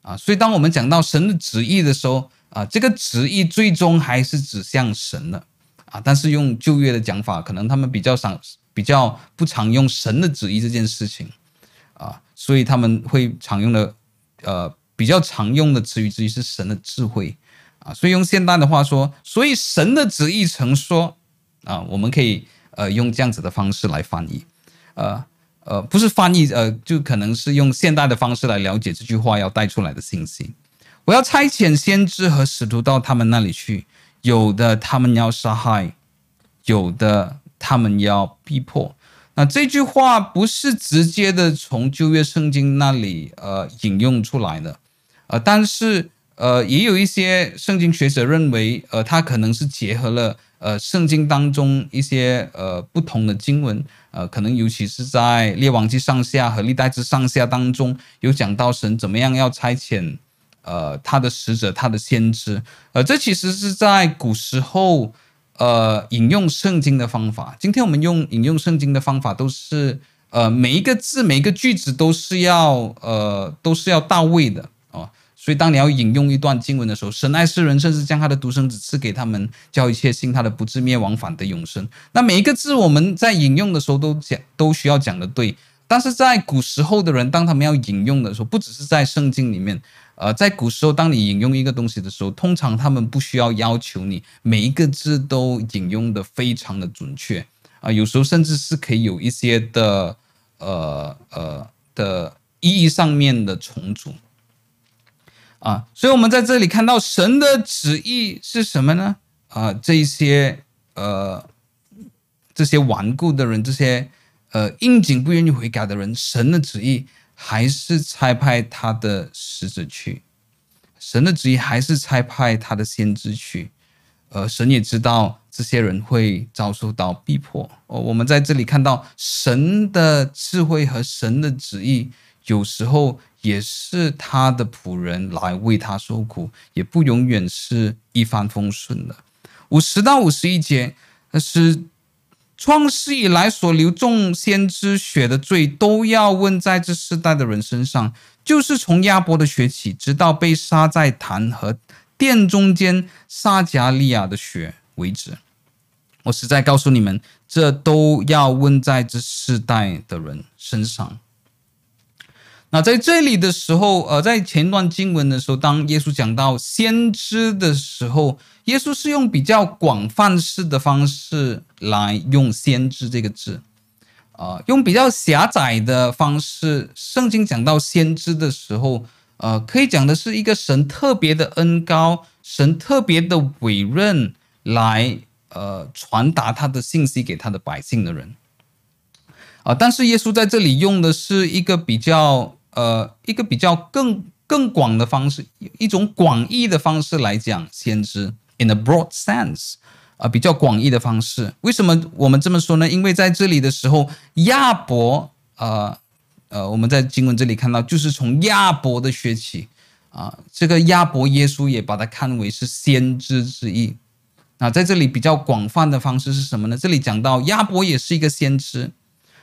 啊。所以，当我们讲到神的旨意的时候啊，这个旨意最终还是指向神的。啊，但是用旧约的讲法，可能他们比较常、比较不常用神的旨意这件事情，啊，所以他们会常用的，呃，比较常用的词语之一是神的智慧，啊，所以用现代的话说，所以神的旨意曾说，啊，我们可以呃用这样子的方式来翻译，呃呃，不是翻译，呃，就可能是用现代的方式来了解这句话要带出来的信息。我要差遣先知和使徒到他们那里去。有的他们要杀害，有的他们要逼迫。那这句话不是直接的从旧约圣经那里呃引用出来的，呃，但是呃也有一些圣经学者认为，呃，它可能是结合了呃圣经当中一些呃不同的经文，呃，可能尤其是在列王记上下和历代志上下当中有讲到神怎么样要差遣呃他的使者、他的先知，呃，这其实是在古时候。呃，引用圣经的方法，今天我们用引用圣经的方法，都是呃每一个字、每一个句子都是要呃都是要到位的哦。所以，当你要引用一段经文的时候，神爱世人，甚至将他的独生子赐给他们，叫一切信他的不至灭亡，反得永生。那每一个字我们在引用的时候都讲都需要讲的对，但是在古时候的人，当他们要引用的时候，不只是在圣经里面。呃，在古时候，当你引用一个东西的时候，通常他们不需要要求你每一个字都引用的非常的准确啊、有时候甚至是可以有一些的呃呃的意义上面的重组啊，所以我们在这里看到神的旨意是什么呢？啊、呃，这些呃这些顽固的人，这些呃应景不愿意悔改的人，神的旨意。还是差派他的使者去，神的旨意还是差派他的先知去，呃，神也知道这些人会遭受到逼迫。哦，我们在这里看到神的智慧和神的旨意，有时候也是他的仆人来为他受苦，也不永远是一帆风顺的。五十到五十一节，那是。创世以来所流众先知血的罪，都要问在这世代的人身上，就是从亚伯的血起，直到被杀在坛和殿中间撒迦利亚的血为止。我实在告诉你们，这都要问在这世代的人身上。那在这里的时候，呃，在前段经文的时候，当耶稣讲到先知的时候，耶稣是用比较广泛式的方式来用“先知”这个字，啊、用比较狭窄的方式。圣经讲到先知的时候，呃，可以讲的是一个神特别的恩高，神特别的委任来呃传达他的信息给他的百姓的人，啊、但是耶稣在这里用的是一个比较。呃，一个比较更更广的方式，一种广义的方式来讲先知，in a broad sense，啊、呃，比较广义的方式。为什么我们这么说呢？因为在这里的时候，亚伯，呃呃，我们在经文这里看到，就是从亚伯的血起，啊、这个亚伯耶稣也把它看为是先知之一。那在这里比较广泛的方式是什么呢？这里讲到亚伯也是一个先知。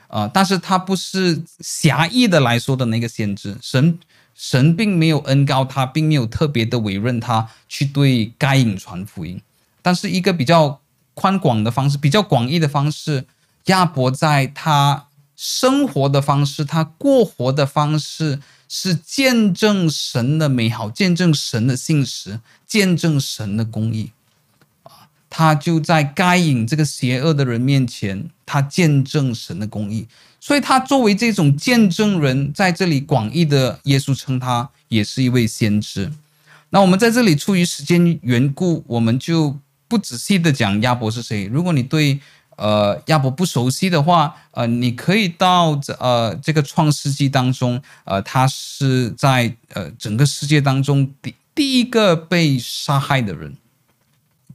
啊、但是他不是狭义的来说的那个先知，神神并没有恩膏他，并没有特别的委任他去对该隐传福音，但是一个比较宽广的方式，比较广义的方式，亚伯在他生活的方式，他过活的方式，是见证神的美好，见证神的信实，见证神的公义。他就在该隐这个邪恶的人面前，他见证神的公义，所以他作为这种见证人，在这里广义的耶稣称他也是一位先知。那我们在这里出于时间缘故，我们就不仔细的讲亚伯是谁。如果你对呃亚伯不熟悉的话，呃，你可以到这呃这个创世纪当中，呃，他是在呃整个世界当中第第一个被杀害的人。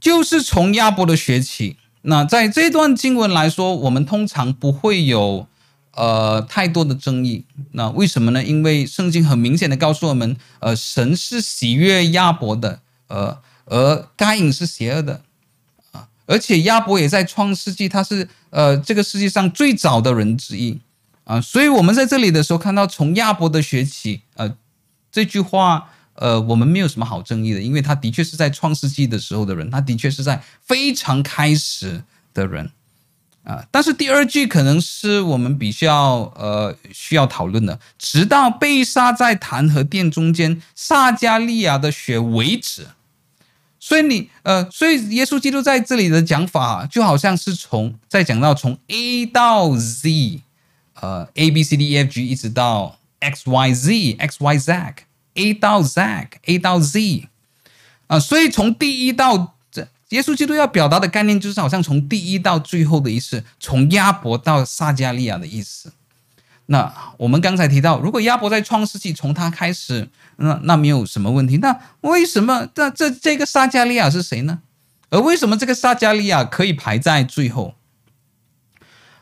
就是从亚伯的血起。那在这段经文来说，我们通常不会有呃太多的争议。那为什么呢？因为圣经很明显的告诉我们，呃，神是喜悦亚伯的，呃，而该隐是邪恶的啊。而且亚伯也在创世纪，他是呃这个世界上最早的人之一啊。所以我们在这里的时候看到从亚伯的血起，呃，这句话。呃，我们没有什么好争议的，因为他的确是在创世纪的时候的人，他的确是在非常开始的人啊、但是第二句可能是我们比较呃需要讨论的，直到被杀在坛和殿中间撒迦利亚的血为止。所以你呃，所以耶稣基督在这里的讲法就好像是从在讲到从 A 到 Z，呃，A B C D E F G 一直到 X Y Z X Y Z。A 到 Zach，A 到 Z，啊，所以从第一到这耶稣基督要表达的概念就是好像从第一到最后的意思，从亚伯到撒迦利亚的意思。那我们刚才提到，如果亚伯在创世纪从他开始，那那没有什么问题。那为什么这这这个撒迦利亚是谁呢？而为什么这个撒迦利亚可以排在最后？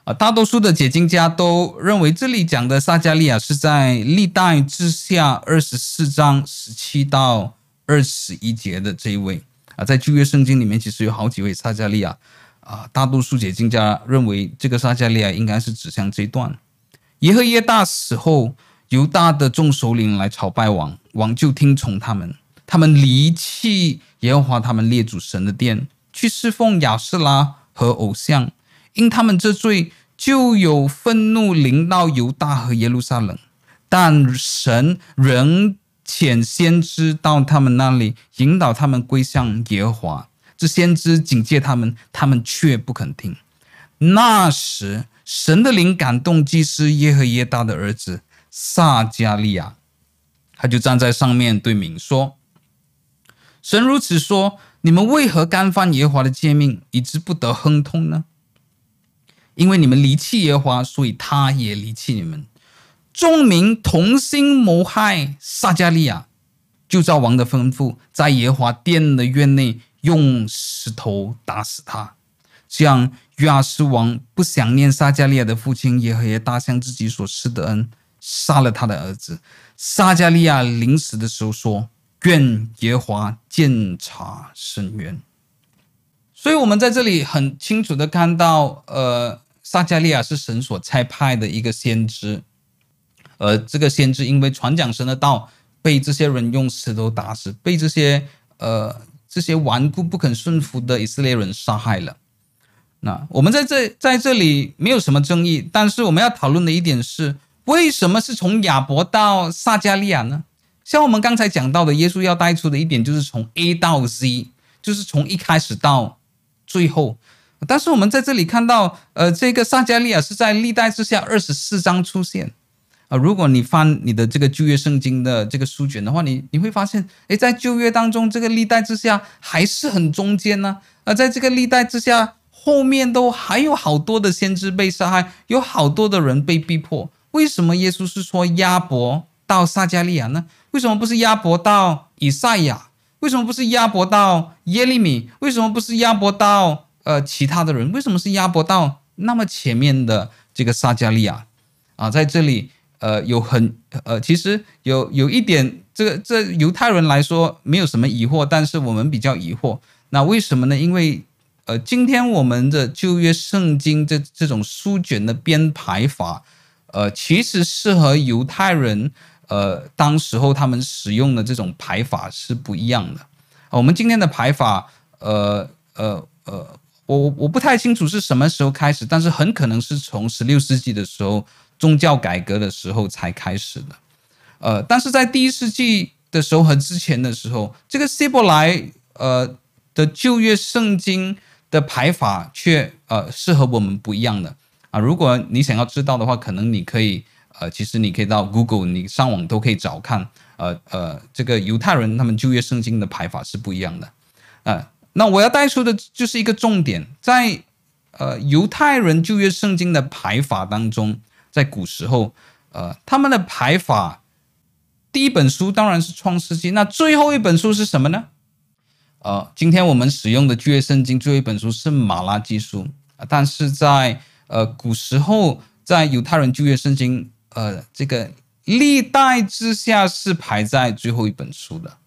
啊，大多数的解经家都认为这里讲的撒迦利亚是在历代志下二十四章十七到二十一节的这一位啊，在旧约圣经里面其实有好几位撒迦利亚啊，大多数解经家认为这个撒迦利亚应该是指向这一段。耶和耶大死后，犹大的众首领来朝拜王，王就听从他们。他们离弃耶和华他们列祖神的殿，去侍奉亚舍拉和偶像。因他们这罪，就有愤怒临到犹大和耶路撒冷。但神仍遣先知到他们那里，引导他们归向耶和华。这先知警戒他们，他们却不肯听。那时，神的灵感动祭司耶和耶大的儿子撒迦利亚，他就站在上面对民说：“神如此说，你们为何干犯耶和华的诫命，以致不得亨通呢？因为你们离弃耶和华，所以他也离弃你们。众民同心谋害撒迦利亚，就照王的吩咐，在耶和华殿的院内用石头打死他。”这样，约阿施王不想念撒迦利亚的父亲耶和华大向自己所施的恩，杀了他的儿子。撒迦利亚临死的时候说：“愿耶和华鉴察伸冤。”所以，我们在这里很清楚的看到，呃，撒迦利亚是神所差派的一个先知，而这个先知因为传讲神的道，被这些人用石头打死，被这些呃这些顽固不肯顺服的以色列人杀害了。那我们在这在这里没有什么争议，但是我们要讨论的一点是，为什么是从亚伯到撒迦利亚呢？像我们刚才讲到的，耶稣要带出的一点就是从 A 到 Z，就是从一开始到最后。但是我们在这里看到，呃，这个撒迦利亚是在历代之下二十四章出现啊、如果你翻你的这个旧约圣经的这个书卷的话，你你会发现，诶，在旧约当中，这个历代之下还是很中间呢。而在这个历代之下。后面都还有好多的先知被杀害，有好多的人被逼迫。为什么耶稣是说亚伯到撒迦利亚呢？为什么不是亚伯到以赛亚？为什么不是亚伯到耶利米？为什么不是亚伯到呃其他的人？为什么是亚伯到那么前面的这个撒迦利亚？啊，在这里呃有很呃其实有有一点，这个这犹太人来说没有什么疑惑，但是我们比较疑惑。那为什么呢？因为呃，今天我们的旧约圣经这这种书卷的编排法，呃，其实是和犹太人呃当时候他们使用的这种排法是不一样的。我们今天的排法，呃呃呃，我我不太清楚是什么时候开始，但是很可能是从十六世纪的时候宗教改革的时候才开始的。呃，但是在第一世纪的时候和之前的时候，这个希伯来呃的旧约圣经。的排法却呃是和我们不一样的啊！如果你想要知道的话，可能你可以呃，其实你可以到 Google，你上网都可以找看。呃呃，这个犹太人他们旧约圣经的排法是不一样的、呃。那我要带出的就是一个重点，在呃犹太人旧约圣经的排法当中，在古时候呃他们的排法，第一本书当然是创世纪，那最后一本书是什么呢？呃，今天我们使用的旧约圣经最后一本书是马拉基书，但是在呃古时候，在犹太人旧约圣经，呃，这个历代之下是排在最后一本书的，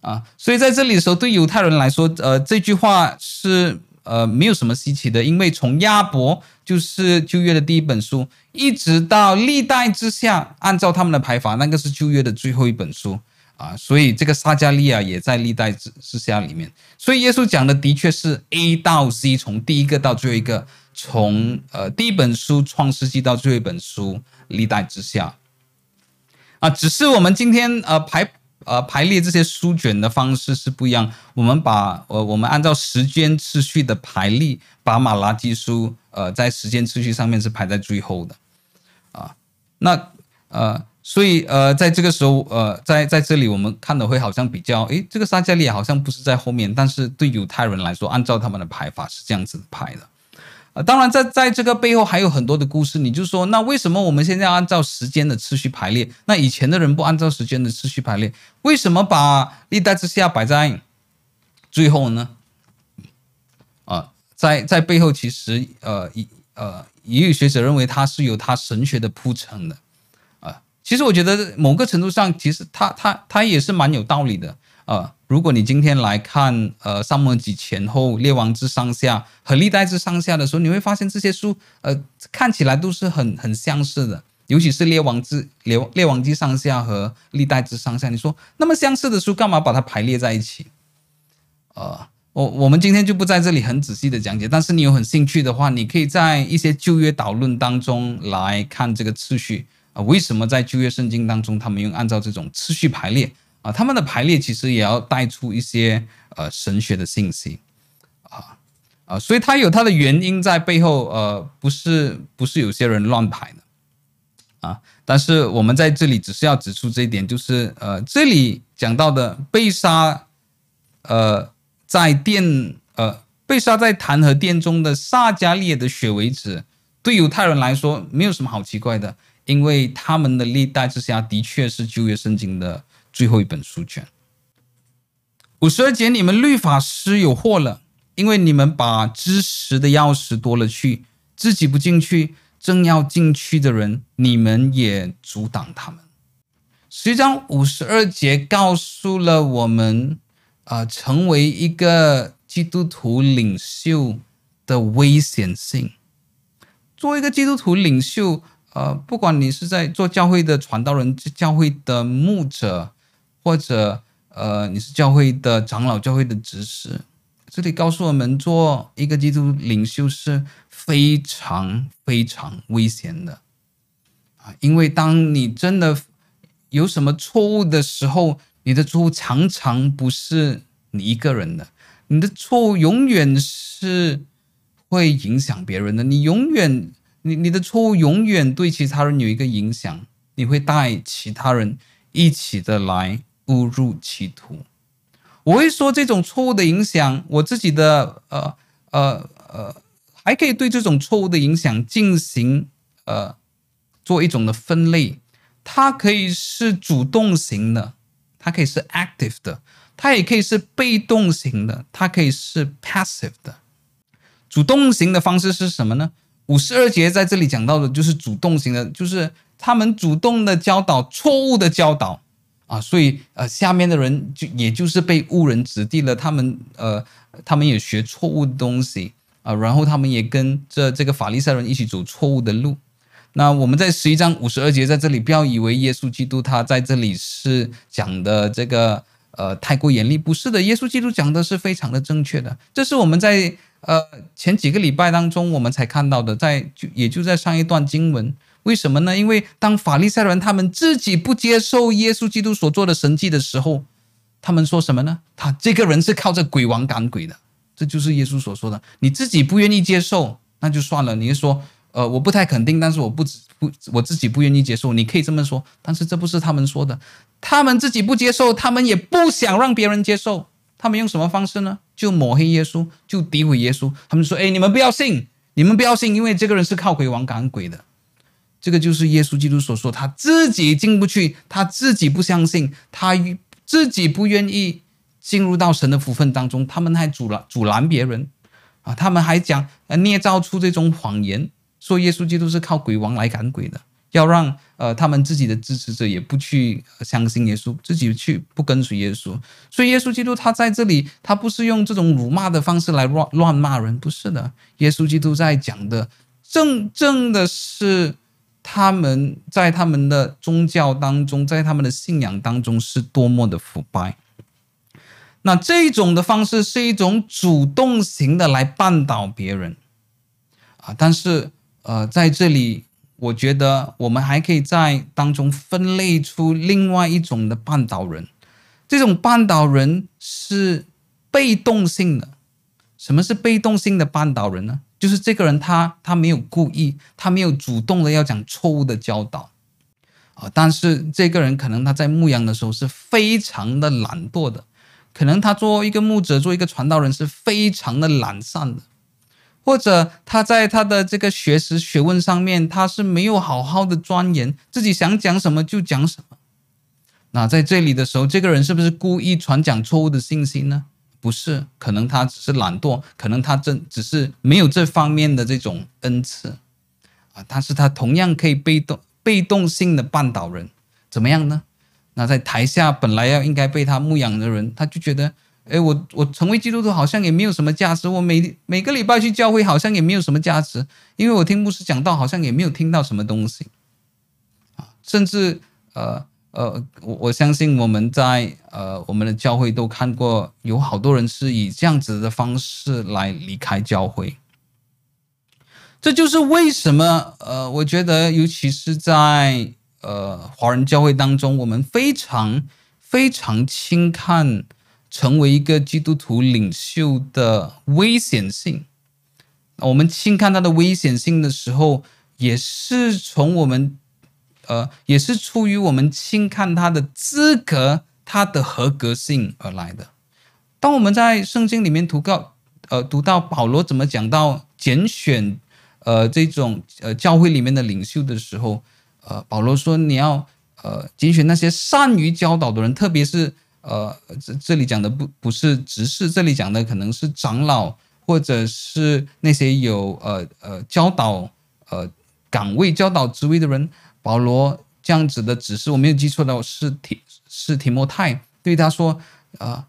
啊，所以在这里的时候，对犹太人来说，呃，这句话是呃没有什么稀奇的，因为从亚伯就是旧约的第一本书，一直到历代之下，按照他们的排法，那个是旧约的最后一本书。啊，所以这个撒迦利亚也在历代之之下里面，所以耶稣讲的的确是 A 到 C，从第一个到最后一个，从呃第一本书创世纪到最后一本书。历代之下，啊，只是我们今天呃排呃排列这些书卷的方式是不一样，我们把呃我们按照时间次序的排列，把马拉基书呃在时间次序上面是排在最后的，啊，那呃。所以呃，在这个时候呃，在在这里我们看的会好像比较，诶，这个撒迦利亚好像不是在后面，但是对犹太人来说，按照他们的排法是这样子排的。呃，当然在在这个背后还有很多的故事。你就说，那为什么我们现在要按照时间的次序排列？那以前的人不按照时间的次序排列，为什么把历代之下摆在最后呢？啊、在在背后其实呃呃也有学者认为它是有它神学的铺陈的。啊其实我觉得某个程度上，其实他他他也是蛮有道理的、呃。如果你今天来看呃撒母耳记前后、列王之上下和历代志上下的时候，你会发现这些书呃看起来都是很很相似的，尤其是列王之列列王记上下和历代志上下。你说那么相似的书，干嘛把它排列在一起？呃，我我们今天就不在这里很仔细的讲解，但是你有很兴趣的话，你可以在一些旧约导论当中来看这个次序。啊，为什么在旧约圣经当中，他们用按照这种次序排列啊？他们的排列其实也要带出一些呃神学的信息啊啊，所以它有它的原因在背后，呃，不是不是有些人乱排的啊。但是我们在这里只是要指出这一点，就是呃，这里讲到的被杀，呃，在殿呃被杀在坛和殿中的撒迦利亚的血为止，对犹太人来说没有什么好奇怪的。因为他们的历代之下的确是旧约圣经的最后一本书卷。五十二节，你们律法师有祸了，因为你们把知识的钥匙夺了去，自己不进去，正要进去的人，你们也阻挡他们。实际上，五十二节告诉了我们，啊、成为一个基督徒领袖的危险性。作为一个基督徒领袖。呃，不管你是在做教会的传道人、教会的牧者，或者呃，你是教会的长老、教会的执事，这里告诉我们，做一个基督领袖是非常非常危险的啊！因为当你真的有什么错误的时候，你的错误常常不是你一个人的，你的错误永远是会影响别人的，你永远。你你的错误永远对其他人有一个影响，你会带其他人一起的来误入歧途。我会说这种错误的影响，我自己的呃呃呃，还可以对这种错误的影响进行呃做一种的分类。它可以是主动型的，它可以是 active 的，它也可以是被动型的，它可以是 passive 的。主动型的方式是什么呢？五十二节在这里讲到的就是主动型的，就是他们主动的教导错误的教导啊，所以呃下面的人就也就是被误人子弟了，他们呃他们也学错误的东西啊，然后他们也跟着这个法利赛人一起走错误的路。那我们在十一章五十二节在这里不要以为耶稣基督他在这里是讲的这个呃太过严厉，不是的，耶稣基督讲的是非常的正确的，这是我们在。呃，前几个礼拜当中，我们才看到的，在就也就在上一段经文，为什么呢？因为当法利赛人他们自己不接受耶稣基督所做的神迹的时候，他们说什么呢？他这个人是靠着鬼王赶鬼的，这就是耶稣所说的。你自己不愿意接受，那就算了。你是说，呃，我不太肯定，但是我不不，我自己不愿意接受，你可以这么说，但是这不是他们说的，他们自己不接受，他们也不想让别人接受。他们用什么方式呢？就抹黑耶稣，就诋毁耶稣。他们说：“哎，你们不要信，你们不要信，因为这个人是靠鬼王赶鬼的。”这个就是耶稣基督所说，他自己进不去，他自己不相信，他自己不愿意进入到神的福分当中。他们还阻拦阻拦别人啊！他们还讲呃捏造出这种谎言，说耶稣基督是靠鬼王来赶鬼的。要让呃他们自己的支持者也不去相信耶稣，自己去不跟随耶稣，所以耶稣基督他在这里，他不是用这种辱骂的方式来乱乱骂人，不是的。耶稣基督在讲的正正的是他们在他们的宗教当中，在他们的信仰当中是多么的腐败。那这种的方式是一种主动型的来绊倒别人啊，但是呃在这里。我觉得我们还可以在当中分类出另外一种的绊倒人，这种绊倒人是被动性的。什么是被动性的绊倒人呢？就是这个人他他没有故意，他没有主动的要讲错误的教导啊，但是这个人可能他在牧羊的时候是非常的懒惰的，可能他做一个牧者，做一个传道人是非常的懒散的，或者他在他的这个学识学问上面，他是没有好好的钻研，自己想讲什么就讲什么。那在这里的时候，这个人是不是故意传讲错误的信息呢？不是，可能他只是懒惰，可能他真只是没有这方面的这种恩赐啊，但是他同样可以被动。被动性的绊倒人怎么样呢？那在台下本来要应该被他牧养的人，他就觉得，哎，我我成为基督徒好像也没有什么价值，我每每个礼拜去教会好像也没有什么价值，因为我听牧师讲道好像也没有听到什么东西啊，甚至呃呃，我我相信我们在呃我们的教会都看过，有好多人是以这样子的方式来离开教会。这就是为什么，呃，我觉得，尤其是在呃华人教会当中，我们非常非常轻看成为一个基督徒领袖的危险性。我们轻看他的危险性的时候，也是从我们，呃，也是出于我们轻看他的资格、他的合格性而来的。当我们在圣经里面读到，呃，读到保罗怎么讲到拣选。呃，这种呃教会里面的领袖的时候，呃，保罗说你要呃拣选那些善于教导的人，特别是呃这这里讲的不不是执事，这里讲的可能是长老或者是那些有呃呃教导呃岗位教导职位的人。保罗这样子的指示，我没有记错的是提是提摩太对他说啊，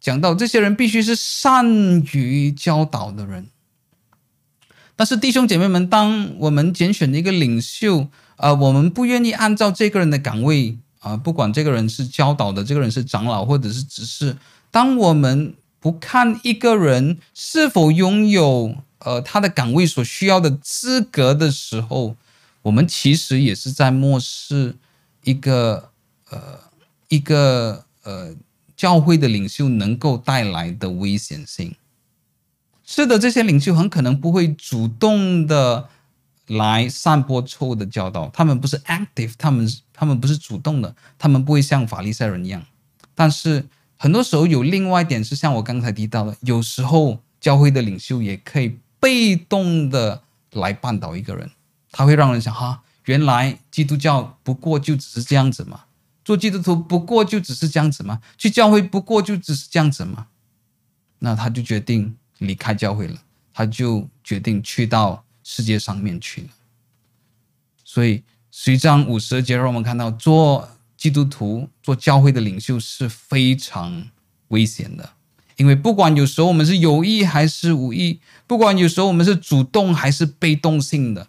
讲到这些人必须是善于教导的人。但是弟兄姐妹们，当我们拣选一个领袖，啊、我们不愿意按照这个人的岗位，啊、不管这个人是教导的，这个人是长老或者是执事，当我们不看一个人是否拥有呃他的岗位所需要的资格的时候，我们其实也是在漠视一个呃一个呃教会的领袖能够带来的危险性。是的，这些领袖很可能不会主动的来散播错误的教导，他们不是 active，他们他们不是主动的，他们不会像法利赛人一样。但是很多时候有另外一点是像我刚才提到的，有时候教会的领袖也可以被动的来绊倒一个人，他会让人想哈，原来基督教不过就只是这样子嘛，做基督徒不过就只是这样子嘛，去教会不过就只是这样子嘛，那他就决定。离开教会了，他就决定去到世界上面去了。所以，十一章五十节让我们看到，做基督徒、做教会的领袖是非常危险的，因为不管有时候我们是有意还是无意，不管有时候我们是主动还是被动性的，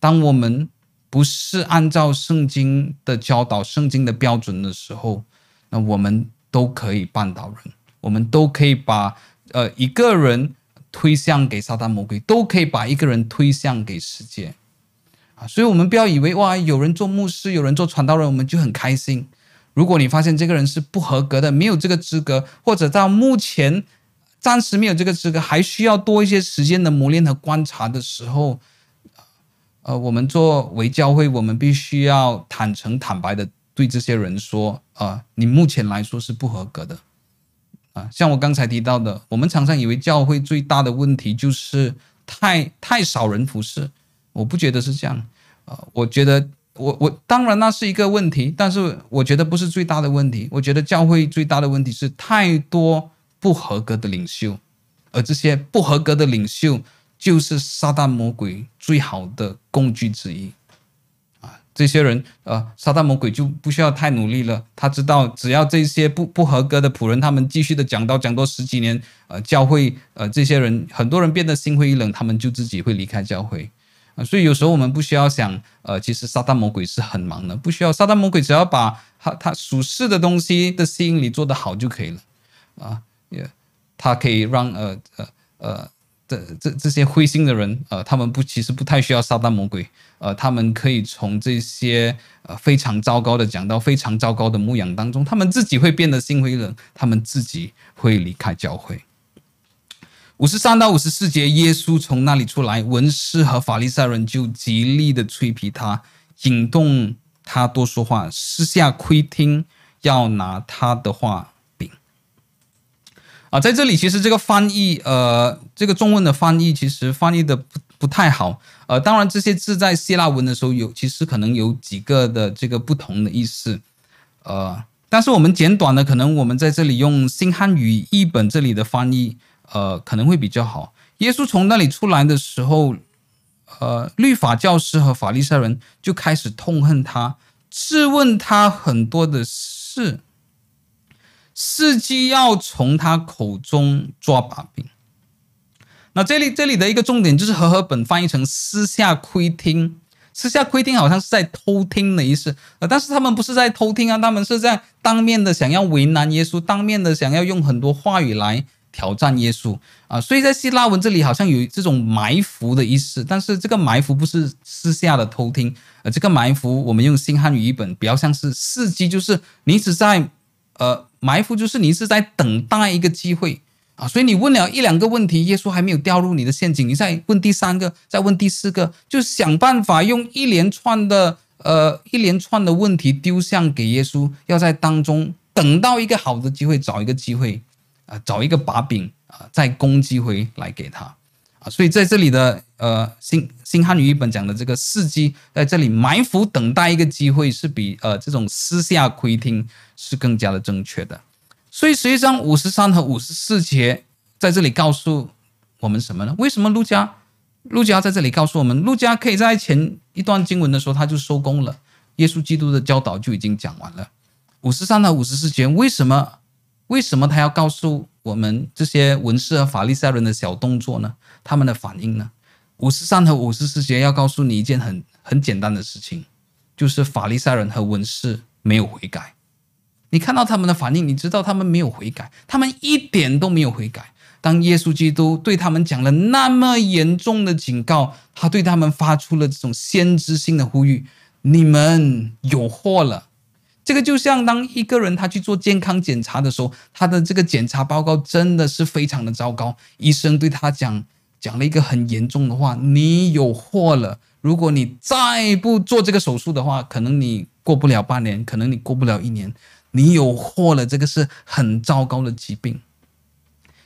当我们不是按照圣经的教导、圣经的标准的时候，那我们都可以绊倒人，我们都可以把。呃，一个人推向给撒旦魔鬼，都可以把一个人推向给世界啊！所以，我们不要以为哇，有人做牧师，有人做传道人，我们就很开心。如果你发现这个人是不合格的，没有这个资格，或者到目前暂时没有这个资格，还需要多一些时间的磨练和观察的时候，呃，我们作为教会，我们必须要坦诚坦白的对这些人说啊，呃，你目前来说是不合格的。啊像我刚才提到的，我们常常以为教会最大的问题就是太太少人服侍，我不觉得是这样。啊，我觉得我我当然那是一个问题，但是我觉得不是最大的问题。我觉得教会最大的问题是太多不合格的领袖，而这些不合格的领袖就是撒旦魔鬼最好的工具之一。啊这些人，呃，撒旦魔鬼就不需要太努力了。他知道，只要这些不不合格的仆人，他们继续的讲道，讲多十几年，呃，教会，呃，这些人很多人变得心灰意冷，他们就自己会离开教会。啊、所以有时候我们不需要想，呃，其实撒旦魔鬼是很忙的，不需要撒旦魔鬼只要把他他属世的东西的吸引力做得好就可以了，啊，也，他可以让呃呃呃。这这这些灰心的人，呃，他们不其实不太需要撒旦魔鬼，呃，他们可以从这些呃非常糟糕的讲到、非常糟糕的牧养当中，他们自己会变得心灰冷，他们自己会离开教会。五十三到五十四节，耶稣从那里出来，文士和法利赛人就极力的催逼他，引动他多说话，私下窥听，要拿他的话。啊，在这里其实这个翻译，呃，这个中文的翻译其实翻译的不不太好。呃，当然这些字在希腊文的时候有，其实可能有几个的这个不同的意思。呃，但是我们简短的，可能我们在这里用新汉语译本这里的翻译，呃，可能会比较好。耶稣从那里出来的时候。呃，律法教师和法利赛人就开始痛恨他，质问他很多的事，伺机要从他口中抓把柄。那这里这里的一个重点就是和合本翻译成私下窥听，私下窥听好像是在偷听的意思，呃，但是他们不是在偷听啊，他们是在当面的想要为难耶稣，当面的想要用很多话语来。挑战耶稣啊，所以在希腊文这里好像有这种埋伏的意思，但是这个埋伏不是私下的偷听，呃，这个埋伏我们用新汉语译本比较像是伺机，就是你只在呃埋伏，就是你是在等待一个机会啊，所以你问了一两个问题，耶稣还没有掉入你的陷阱，你再问第三个，再问第四个，就想办法用一连串的呃一连串的问题丢向给耶稣，要在当中等到一个好的机会，找一个机会。啊，找一个把柄啊，再攻击回来给他啊，所以在这里的呃新新汉语译本讲的这个伺机，在这里埋伏等待一个机会，是比呃这种私下窥听是更加的正确的。所以实际上五十三和五十四节在这里告诉我们什么呢？为什么路加路加在这里告诉我们，路加可以在前一段经文的时候他就收工了，耶稣基督的教导就已经讲完了。五十三和五十四节为什么？为什么他要告诉我们这些文士和法利赛人的小动作呢？他们的反应呢？五十三和五十四节要告诉你一件很很简单的事情，就是法利赛人和文士没有悔改。你看到他们的反应，你知道他们没有悔改，他们一点都没有悔改。当耶稣基督对他们讲了那么严重的警告，他对他们发出了这种先知性的呼吁：你们有祸了。这个就像当一个人他去做健康检查的时候，他的这个检查报告真的是非常的糟糕。医生对他讲讲了一个很严重的话：“你有祸了，如果你再不做这个手术的话，可能你过不了半年，可能你过不了一年，你有祸了。”这个是很糟糕的疾病。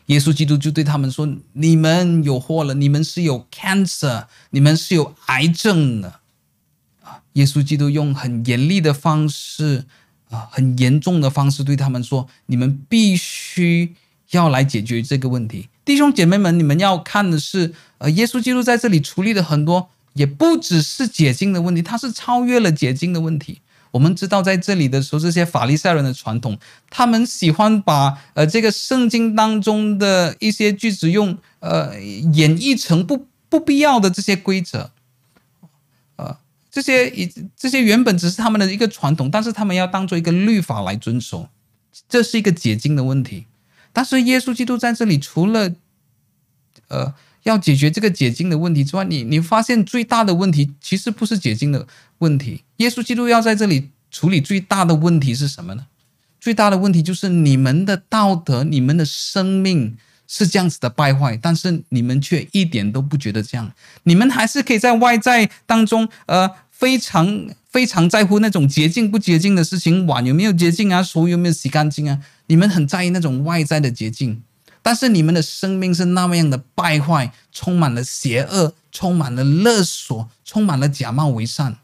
耶稣基督就对他们说：“你们有祸了，你们是有 cancer，你们是有癌症的啊。”耶稣基督用很严厉的方式，啊，很严重的方式对他们说：“你们必须要来解决这个问题，弟兄姐妹们，你们要看的是，呃，耶稣基督在这里处理的很多，也不只是解经的问题，他是超越了解经的问题。我们知道，在这里的时候，这些法利赛人的传统，他们喜欢把呃这个圣经当中的一些句子用呃演绎成不不必要的这些规则。”呃这些以这些原本只是他们的一个传统，但是他们要当做一个律法来遵守，这是一个解经的问题。但是耶稣基督在这里，除了呃要解决这个解经的问题之外，你你发现最大的问题其实不是解经的问题。耶稣基督要在这里处理最大的问题是什么呢？最大的问题就是你们的道德、你们的生命。是这样子的败坏，但是你们却一点都不觉得这样，你们还是可以在外在当中，呃，非常非常在乎那种洁净不洁净的事情，碗有没有洁净啊，手有没有洗干净啊，你们很在意那种外在的捷径，但是你们的生命是那么样的败坏，充满了邪恶，充满了勒索，充满了假冒为善，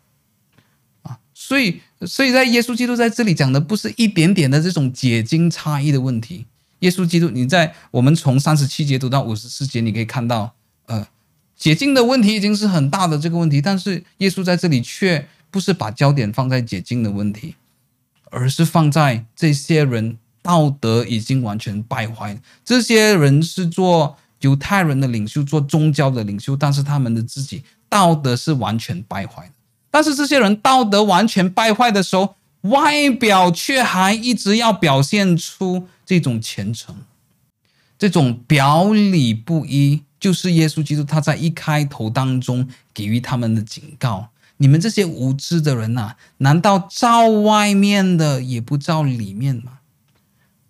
啊，所以，所以在耶稣基督在这里讲的不是一点点的这种解经差异的问题。耶稣基督，你在我们从三十七节读到五十四节，你可以看到，呃，解经的问题已经是很大的这个问题，但是耶稣在这里却不是把焦点放在解经的问题，而是放在这些人道德已经完全败坏。这些人是做犹太人的领袖，做宗教的领袖，但是他们的自己道德是完全败坏的。但是这些人道德完全败坏的时候，外表却还一直要表现出。这种虔诚，这种表里不一，就是耶稣基督他在一开头当中给予他们的警告：你们这些无知的人呐，难道照外面的也不照里面吗？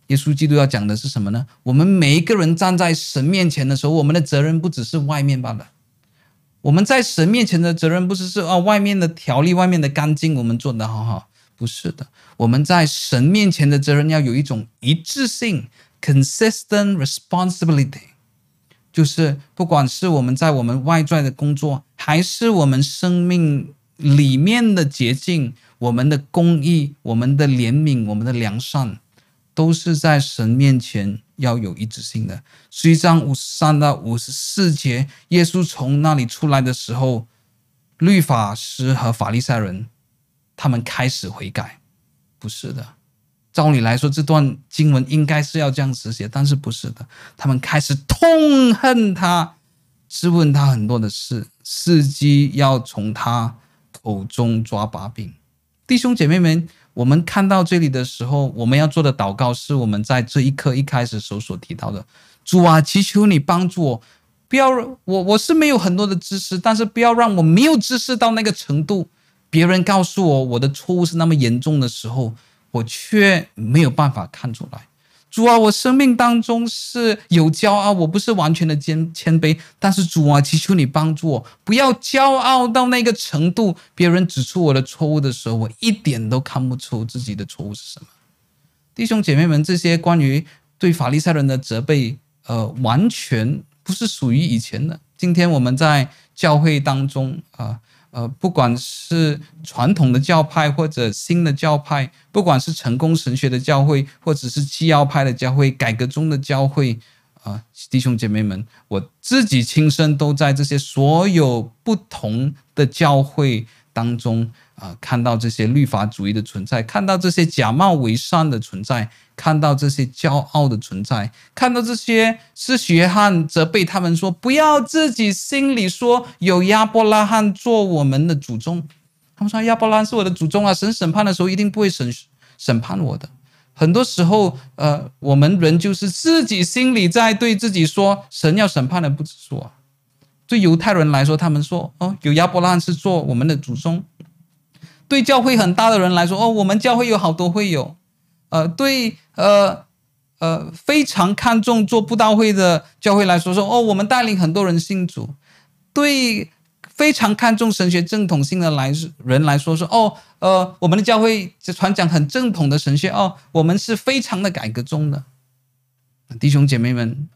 耶稣基督要讲的是什么呢？我们每一个人站在神面前的时候，我们的责任不只是外面罢了，我们在神面前的责任不只是说啊，外面的条例、外面的干净，我们做得好好，不是的。我们在神面前的责任要有一种一致性 （consistent responsibility），就是不管是我们在我们外在的工作，还是我们生命里面的洁净、我们的公义、我们的怜悯、我们的良善，都是在神面前。要有一致性的。十一章五十三到五十四节，耶稣从那里出来的时候，律法师和法利赛人他们开始悔改。不是的，照理来说，这段经文应该是要这样子写，但是不是的，他们开始痛恨他，质问他很多的事，伺机要从他口中抓把柄。弟兄姐妹们。我们看到这里的时候，我们要做的祷告是我们在这一刻一开始所所提到的：主啊，祈求你帮助我，不要我我是没有很多的知识，但是不要让我没有知识到那个程度，别人告诉我我的错误是那么严重的时候，我却没有办法看出来。主啊，我生命当中是有骄傲，我不是完全的谦谦卑。但是主啊，祈求你帮助我，不要骄傲到那个程度，别人指出我的错误的时候，我一点都看不出自己的错误是什么。弟兄姐妹们，这些关于对法利赛人的责备，呃，完全不是属于以前的。今天我们在教会当中啊。呃，不管是传统的教派或者新的教派，不管是成功神学的教会，或者是基要派的教会、改革中的教会，啊、弟兄姐妹们，我自己亲身都在这些所有不同的教会当中。啊，看到这些律法主义的存在，看到这些假冒伪善的存在，看到这些骄傲的存在，看到这些施洗约翰责备他们说：“不要自己心里说有亚伯拉罕做我们的祖宗。”他们说：“亚伯拉罕是我的祖宗啊，神审判的时候一定不会审审判我的。”很多时候，呃，我们人就是自己心里在对自己说：“神要审判的不是我。”对犹太人来说，他们说：“哦，有亚伯拉罕是做我们的祖宗。”对教会很大的人来说，哦，我们教会有好多会友，呃，对，呃，呃，非常看重做布道会的教会来说，说，哦，我们带领很多人信主。对，非常看重神学正统性的来人来说，说，哦，呃，我们的教会就传讲很正统的神学，哦，我们是非常的改革宗的。弟兄姐妹们，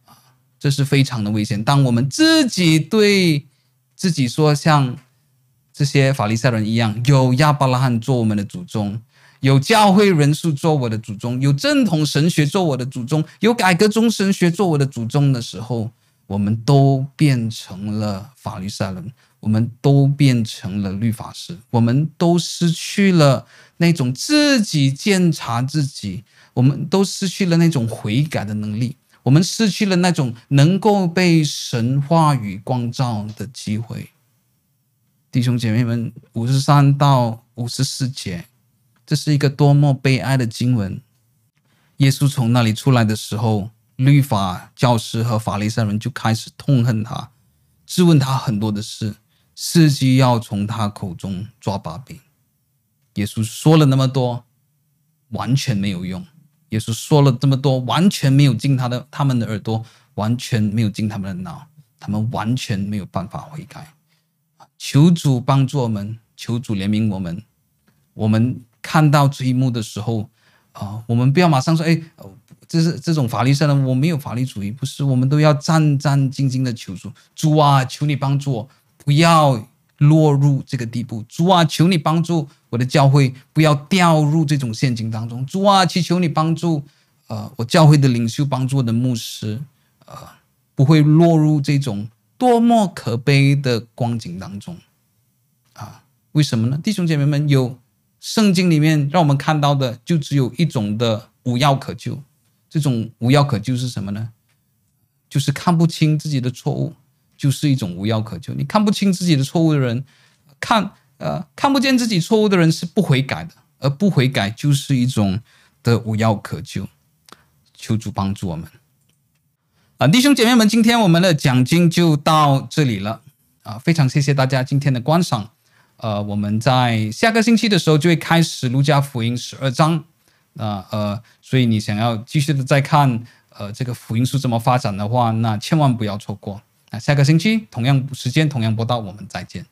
这是非常的危险。当我们自己对自己说像。这些法利赛人一样，有亚伯拉罕做我们的祖宗，有教会人数做我的祖宗，有正统神学做我的祖宗，有改革宗神学做我的祖宗的时候，我们都变成了法利赛人，我们都变成了律法师，我们都失去了那种自己检查自己，我们都失去了那种悔改的能力，我们失去了那种能够被神话语光照的机会。弟兄姐妹们，五十三到五十四节，这是一个多么悲哀的经文。耶稣从那里出来的时候，律法教师和法利赛人就开始痛恨他，质问他很多的事，伺机要从他口中抓把柄。耶稣说了那么多，完全没有用。耶稣说了这么多，完全没有进他的他们的耳朵，完全没有进他们的脑，他们完全没有办法悔改。求主帮助我们，求主怜悯我们。我们看到这一幕的时候，啊、我们不要马上说：“哎，这是这种法利赛人，我没有法律主义。”不是，我们都要战战兢兢的求主。主啊，求你帮助我，不要落入这个地步。主啊，求你帮助我的教会，不要掉入这种陷阱当中。主啊，祈求你帮助，呃，我教会的领袖，帮助我的牧师，呃，不会落入这种。多么可悲的光景当中啊！为什么呢？弟兄姐妹们，有圣经里面让我们看到的，就只有一种的无药可救。这种无药可救是什么呢？就是看不清自己的错误，就是一种无药可救。你看不清自己的错误的人，看呃看不见自己错误的人是不悔改的，而不悔改就是一种的无药可救。求主帮助我们。啊，弟兄姐妹们，今天我们的奖金就到这里了啊！非常谢谢大家今天的观赏。呃，我们在下个星期的时候就会开始路加福音十二章啊呃，所以你想要继续的再看呃这个福音书怎么发展的话，那千万不要错过啊下个星期同样时间同样播到，我们再见。